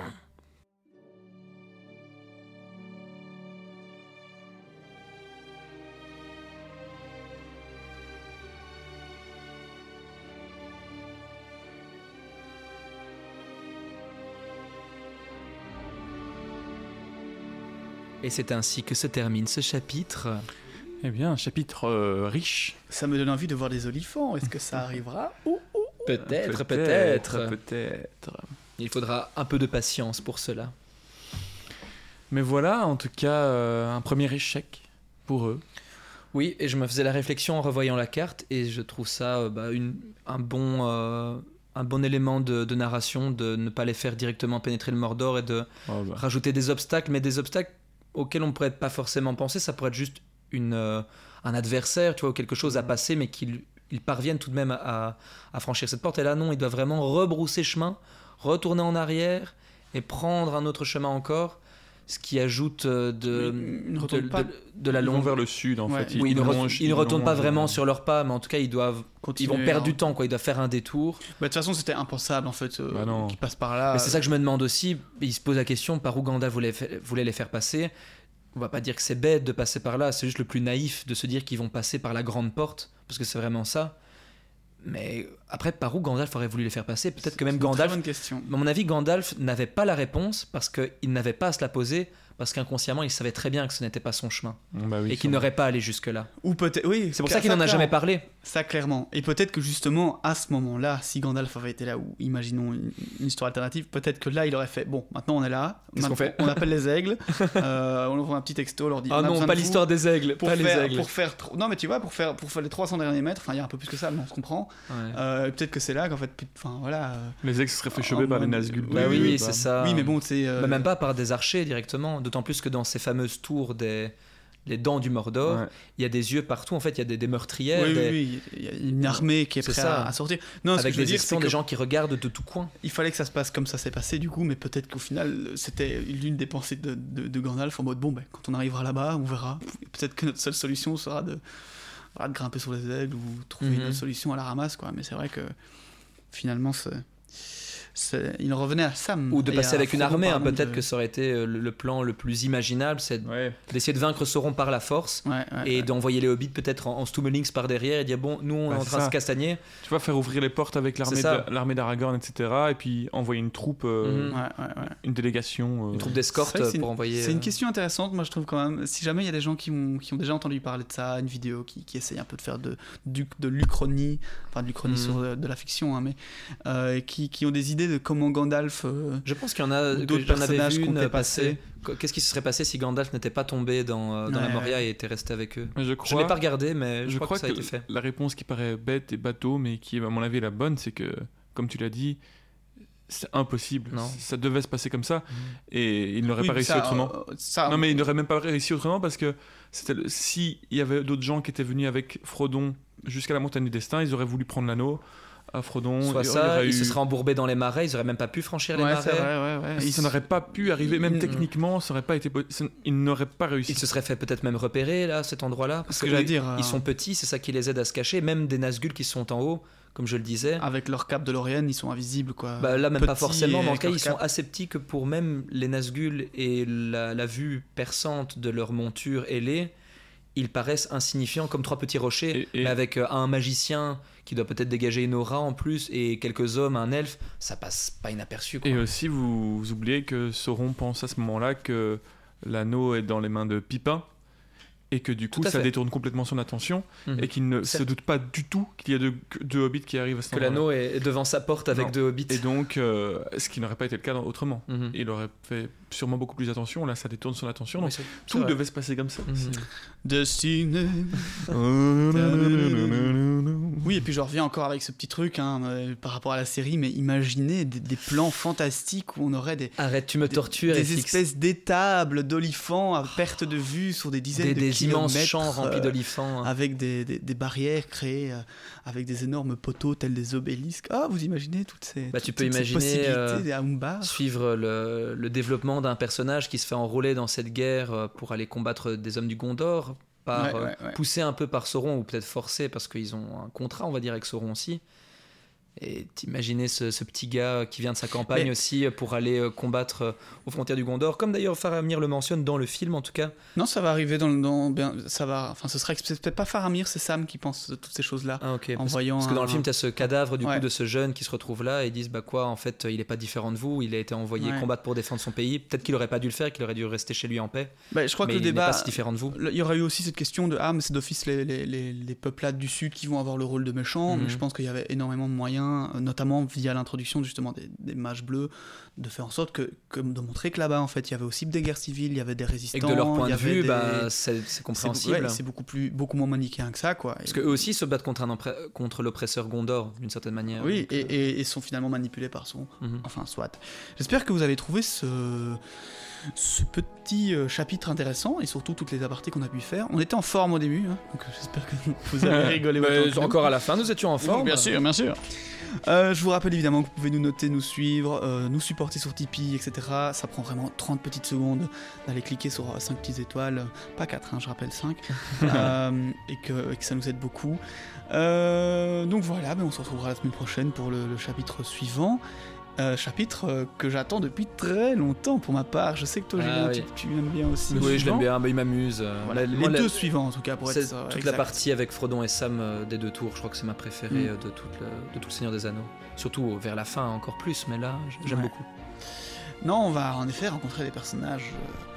Et c'est ainsi que se termine ce chapitre. Eh bien, un chapitre euh, riche. Ça me donne envie de voir des olifants. Est-ce que ça arrivera [laughs] Ouh, ouh. Peut-être, peut-être. Peut-être. Il faudra un peu de patience pour cela. Mais voilà, en tout cas, euh, un premier échec pour eux. Oui, et je me faisais la réflexion en revoyant la carte, et je trouve ça euh, bah, une, un bon, euh, un bon élément de, de narration de ne pas les faire directement pénétrer le Mordor et de Oh, bah. rajouter des obstacles, mais des obstacles auxquels on pourrait pas forcément penser. Ça pourrait être juste une, euh, un adversaire, tu vois, ou quelque chose à passer, mais qu'ils ils parviennent tout de même à, à franchir cette porte. Et là, non, ils doivent vraiment rebrousser chemin, retourner en arrière et prendre un autre chemin encore, ce qui ajoute euh, de, ils de, de- de la Ils vont longue. vers le sud en Ouais, fait. Oui, ils ne, re- longent- ils ne retournent pas vraiment euh, sur leurs pas, mais en tout cas, ils doivent, ils Continuer, vont perdre hein. du temps, quoi. Ils doivent faire un détour. Bah, De toute façon, c'était impensable en fait, euh, Bah qu'ils passent par là. C'est ça que je me demande aussi. Il se pose la question par où Gandalf voulait, voulait les faire passer. On va pas dire que c'est bête de passer par là, c'est juste le plus naïf de se dire qu'ils vont passer par la grande porte, parce que c'est vraiment ça. Mais après, par où Gandalf aurait voulu les faire passer? Peut-être que même une Gandalf. bonne question. À mon avis, Gandalf n'avait pas la réponse parce qu'il n'avait pas à se la poser, parce qu'inconsciemment, il savait très bien que ce n'était pas son chemin Bah oui, et qu'il n'aurait pas allé jusque-là. Ou peut-être, oui. C'est pour ça qu'il n'en a jamais parlé. Ça clairement. Et peut-être que justement à ce moment-là, si Gandalf avait été là, ou imaginons une, une histoire alternative, peut-être que là il aurait fait bon, maintenant on est là, Qu'est-ce qu'on maintenant, fait on appelle les aigles, [laughs] euh, on ouvre un petit texto, on leur dit. Ah on a non, pas l'histoire des aigles, Pour pas les faire, aigles. pour faire tro- non mais tu vois pour faire pour faire les 300 derniers mètres enfin il y a un peu plus que ça mais on se comprend Ouais. Euh, peut-être que c'est là qu'en fait enfin voilà euh, Les ex se seraient fait choper Oh, par les Nazgûl. Bah oui, oui, c'est ça. oui mais bon c'est euh, Bah, même pas par des archers directement, d'autant plus que dans ces fameuses tours des les dents du Mordor, Ouais. il y a des yeux partout. En fait, il y a des, des meurtrières, oui, oui, des- oui, il y a une armée qui est prête à, à sortir non ce que avec je veux des dire que des gens qui regardent de tout coin. il fallait que ça se passe comme ça s'est passé du coup mais peut-être qu'au final c'était l'une des pensées de, de, de Gandalf en mode bon ben quand on arrivera là-bas on verra peut-être que notre seule solution sera de, grimper sur les aigles ou trouver Mhm. une autre solution à la ramasse quoi mais c'est vrai que finalement c'est- il en revenait à Sam Ou de passer avec une Frodo, armée, hein, peut-être de- que ça aurait été euh, le, le plan le plus imaginable, c'est Ouais. d'essayer de vaincre Sauron par la force ouais, ouais, et ouais. d'envoyer les hobbits peut-être en, en Stummelings par derrière et dire bon, nous on Bah, est en train de se castagner. Tu vas faire ouvrir les portes avec l'armée de- d'Aragorn, etc. Et puis envoyer une troupe, euh, Mhm. Ouais, ouais, ouais. une délégation. euh, Une troupe d'escorte pour une- envoyer. C'est une euh, question intéressante, moi je trouve quand même. Si jamais il y a des gens qui ont, qui ont déjà entendu parler de ça, une vidéo qui, qui essaye un peu de faire de, du- de l'Uchronie, enfin de l'Uchronie Mhm. sur de, de la fiction, hein, mais euh, qui, qui ont des idées de comment Gandalf. euh, Je pense qu'il y en a, d'autres personnages une comptaient passer. Qu'est-ce qui se serait passé si Gandalf n'était pas tombé dans, euh, dans la Moria ouais. et était resté avec eux? Mais je ne l'ai pas regardé, mais je, je crois, crois que ça a été fait. la réponse qui paraît bête et bateau, mais qui est à mon avis la bonne, c'est que, comme tu l'as dit, c'est impossible. Non. Ça devait se passer comme ça, et il n'aurait oui, pas réussi ça, autrement. euh, ça, Non, mais il n'aurait même pas réussi autrement parce que c'était le- si il y avait d'autres gens qui étaient venus avec Frodon jusqu'à la montagne du destin, ils auraient voulu prendre l'anneau à Frodon. Soit il ça, aurait ils se seraient embourbés dans les marais, ils auraient même pas pu franchir les marais. vrai, ouais, Ils- ça n'aurait pas pu arriver, même il- techniquement, ça aurait pas été. Ils n'auraient pas réussi. Ils se seraient fait peut-être même repérer là, cet endroit-là. Parce Ce que dire, euh, Ils sont petits, c'est ça qui les aide à se cacher. Même des Nazgûl qui sont en haut, comme je le disais. Avec leur cape de Lorraine, ils sont invisibles, quoi. Bah, là, même pas forcément, avec tout cas, ils sont assez petits que pour même les Nazgûl et la, la vue perçante de leur monture ailée, ils paraissent insignifiants comme trois petits rochers. Et- et- Mais avec euh, un magicien qui doit peut-être dégager une aura en plus et quelques hommes, un elfe, ça passe pas inaperçu. Quoi. Et aussi, vous, vous oubliez que Sauron pense à ce moment-là que l'anneau est dans les mains de Pipin et que du coup, ça fait. détourne complètement son attention Mhm. et qu'il ne se doute pas du tout qu'il y a deux, deux hobbits qui arrivent à ce Que l'anneau est devant sa porte avec Non. deux hobbits. Et donc, euh, ce qui n'aurait pas été le cas dans- autrement. Mhm. Il aurait fait sûrement beaucoup plus attention. Là, ça détourne son attention. Donc, tout vrai. devait se passer comme ça. Mhm. Destiné. [laughs] Oui, et puis je reviens encore avec ce petit truc hein, euh, par rapport à la série, mais imaginez des, des plans fantastiques où on aurait des, Arrête, tu me tortures des espèces d'étables d'olifants à perte de vue sur des dizaines des, de champs remplis euh, d'olifants. avec des, des- des barrières créées euh, avec des énormes poteaux tels des obélisques. Ah, vous imaginez toutes ces, Bah, tu toutes- peux toutes ces imaginer, possibilités euh, des suivre le, le développement d'un personnage qui se fait enrôler dans cette guerre pour aller combattre des hommes du Gondor, par, Ouais, ouais, ouais. poussé un peu par Sauron, ou peut-être forcé parce qu'ils ont un contrat, on va dire, avec Sauron aussi. Et t'imaginer ce, ce petit gars qui vient de sa campagne Mais- aussi pour aller euh, combattre euh, aux frontières du Gondor, comme d'ailleurs Faramir le mentionne dans le film en tout cas. Non, ça va arriver dans, le- dans bien, ça va. Enfin, ce serait c'est peut-être pas Faramir, c'est Sam qui pense de toutes ces choses-là. Ah. En Parce, voyant parce que dans le film, tu as ce cadavre du Ouais. coup de ce jeune qui se retrouve là et ils disent bah quoi, en fait, il est pas différent de vous, il a été envoyé Ouais. combattre pour défendre son pays. Peut-être qu'il aurait pas dû le faire, qu'il aurait dû rester chez lui en paix. Bah, je crois mais que le débat. pas si différent de vous. Il y aurait eu aussi cette question de ah mais c'est d'office les, les, les, les peuplades du sud qui vont avoir le rôle de méchants Mhm. mais je pense qu'il y avait énormément de moyens euh, notamment via l'introduction justement des, des mages bleus, de faire en sorte que, comme de montrer que là-bas, en fait, il y avait aussi des guerres civiles, il y avait des résistants. Et que de leur point de vue, des- bah, c'est compréhensible. ouais, c'est beaucoup plus, beaucoup moins manichéen que ça, quoi. Parce Et- qu'eux aussi se battent contre, un contre l'oppresseur Gondor, d'une certaine manière. oui, Donc, et, euh, et- et sont finalement manipulés par son. mhm. Enfin, soit. J'espère que vous avez trouvé ce, ce petit euh, chapitre intéressant et surtout toutes les apartés qu'on a pu faire. On était en forme au début, hein, donc j'espère que [laughs] vous avez rigolé encore à la fin, nous étions en forme. bien sûr, bien sûr. Euh, je vous rappelle évidemment que vous pouvez nous noter, nous suivre, euh, nous supporter sur Tipeee, etc. Ça prend vraiment 30 petites secondes d'aller cliquer sur 5 petites étoiles, pas 4, je rappelle 5, [laughs] euh, et, que, et que ça nous aide beaucoup. Euh, donc voilà, ben on se retrouvera la semaine prochaine pour le, le chapitre suivant. Euh, chapitre euh, que j'attends depuis très longtemps pour ma part. Je sais que toi, Ah Julien, oui. tu, tu aimes bien aussi. Oui, je l'aime bien, bah, il m'amuse. euh, Voilà, les moi, la- deux suivants en tout cas, pour être euh, toute exact. la partie avec Frodon et Sam euh, des deux tours, je crois que c'est ma préférée Mm. euh, de, toute le, de tout le Seigneur des Anneaux. Surtout vers la fin encore plus, mais là j'aime Ouais. beaucoup. Non, on va en effet rencontrer des personnages euh,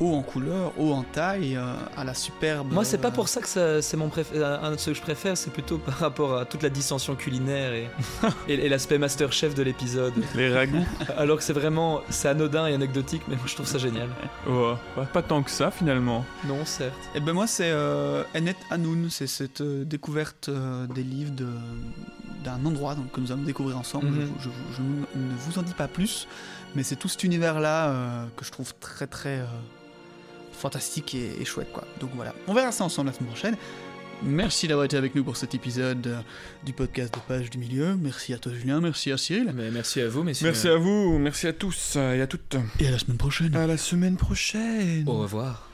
hauts en couleur, hauts en taille, euh, à la superbe. Moi, c'est pas euh, pour ça que ça- c'est mon préf- euh, un de ceux que je préfère, c'est plutôt par rapport à toute la dissension culinaire et, [laughs] et, et l'aspect Masterchef de l'épisode. Les ragoûts [laughs] Alors que c'est vraiment, c'est anodin et anecdotique, mais moi je trouve ça génial. Oh, pas, tant que ça finalement. Non, certes. Et ben moi, c'est euh, Ennet Hanoun, c'est cette euh, découverte euh, des livres de- d'un endroit donc, que nous allons découvrir ensemble. Mhm. je, je- je ne vous en dis pas plus, mais c'est tout cet univers-là euh, que je trouve très très euh, fantastique et, et chouette. quoi. Donc voilà, on verra ça ensemble la semaine prochaine. Merci d'avoir été avec nous pour cet épisode euh, du podcast des pages du milieu. Merci à toi Julien, merci à Cyril. Mais merci à vous, messieurs. Merci à vous, merci à tous et à toutes. Et à la semaine prochaine. À la semaine prochaine. Au revoir.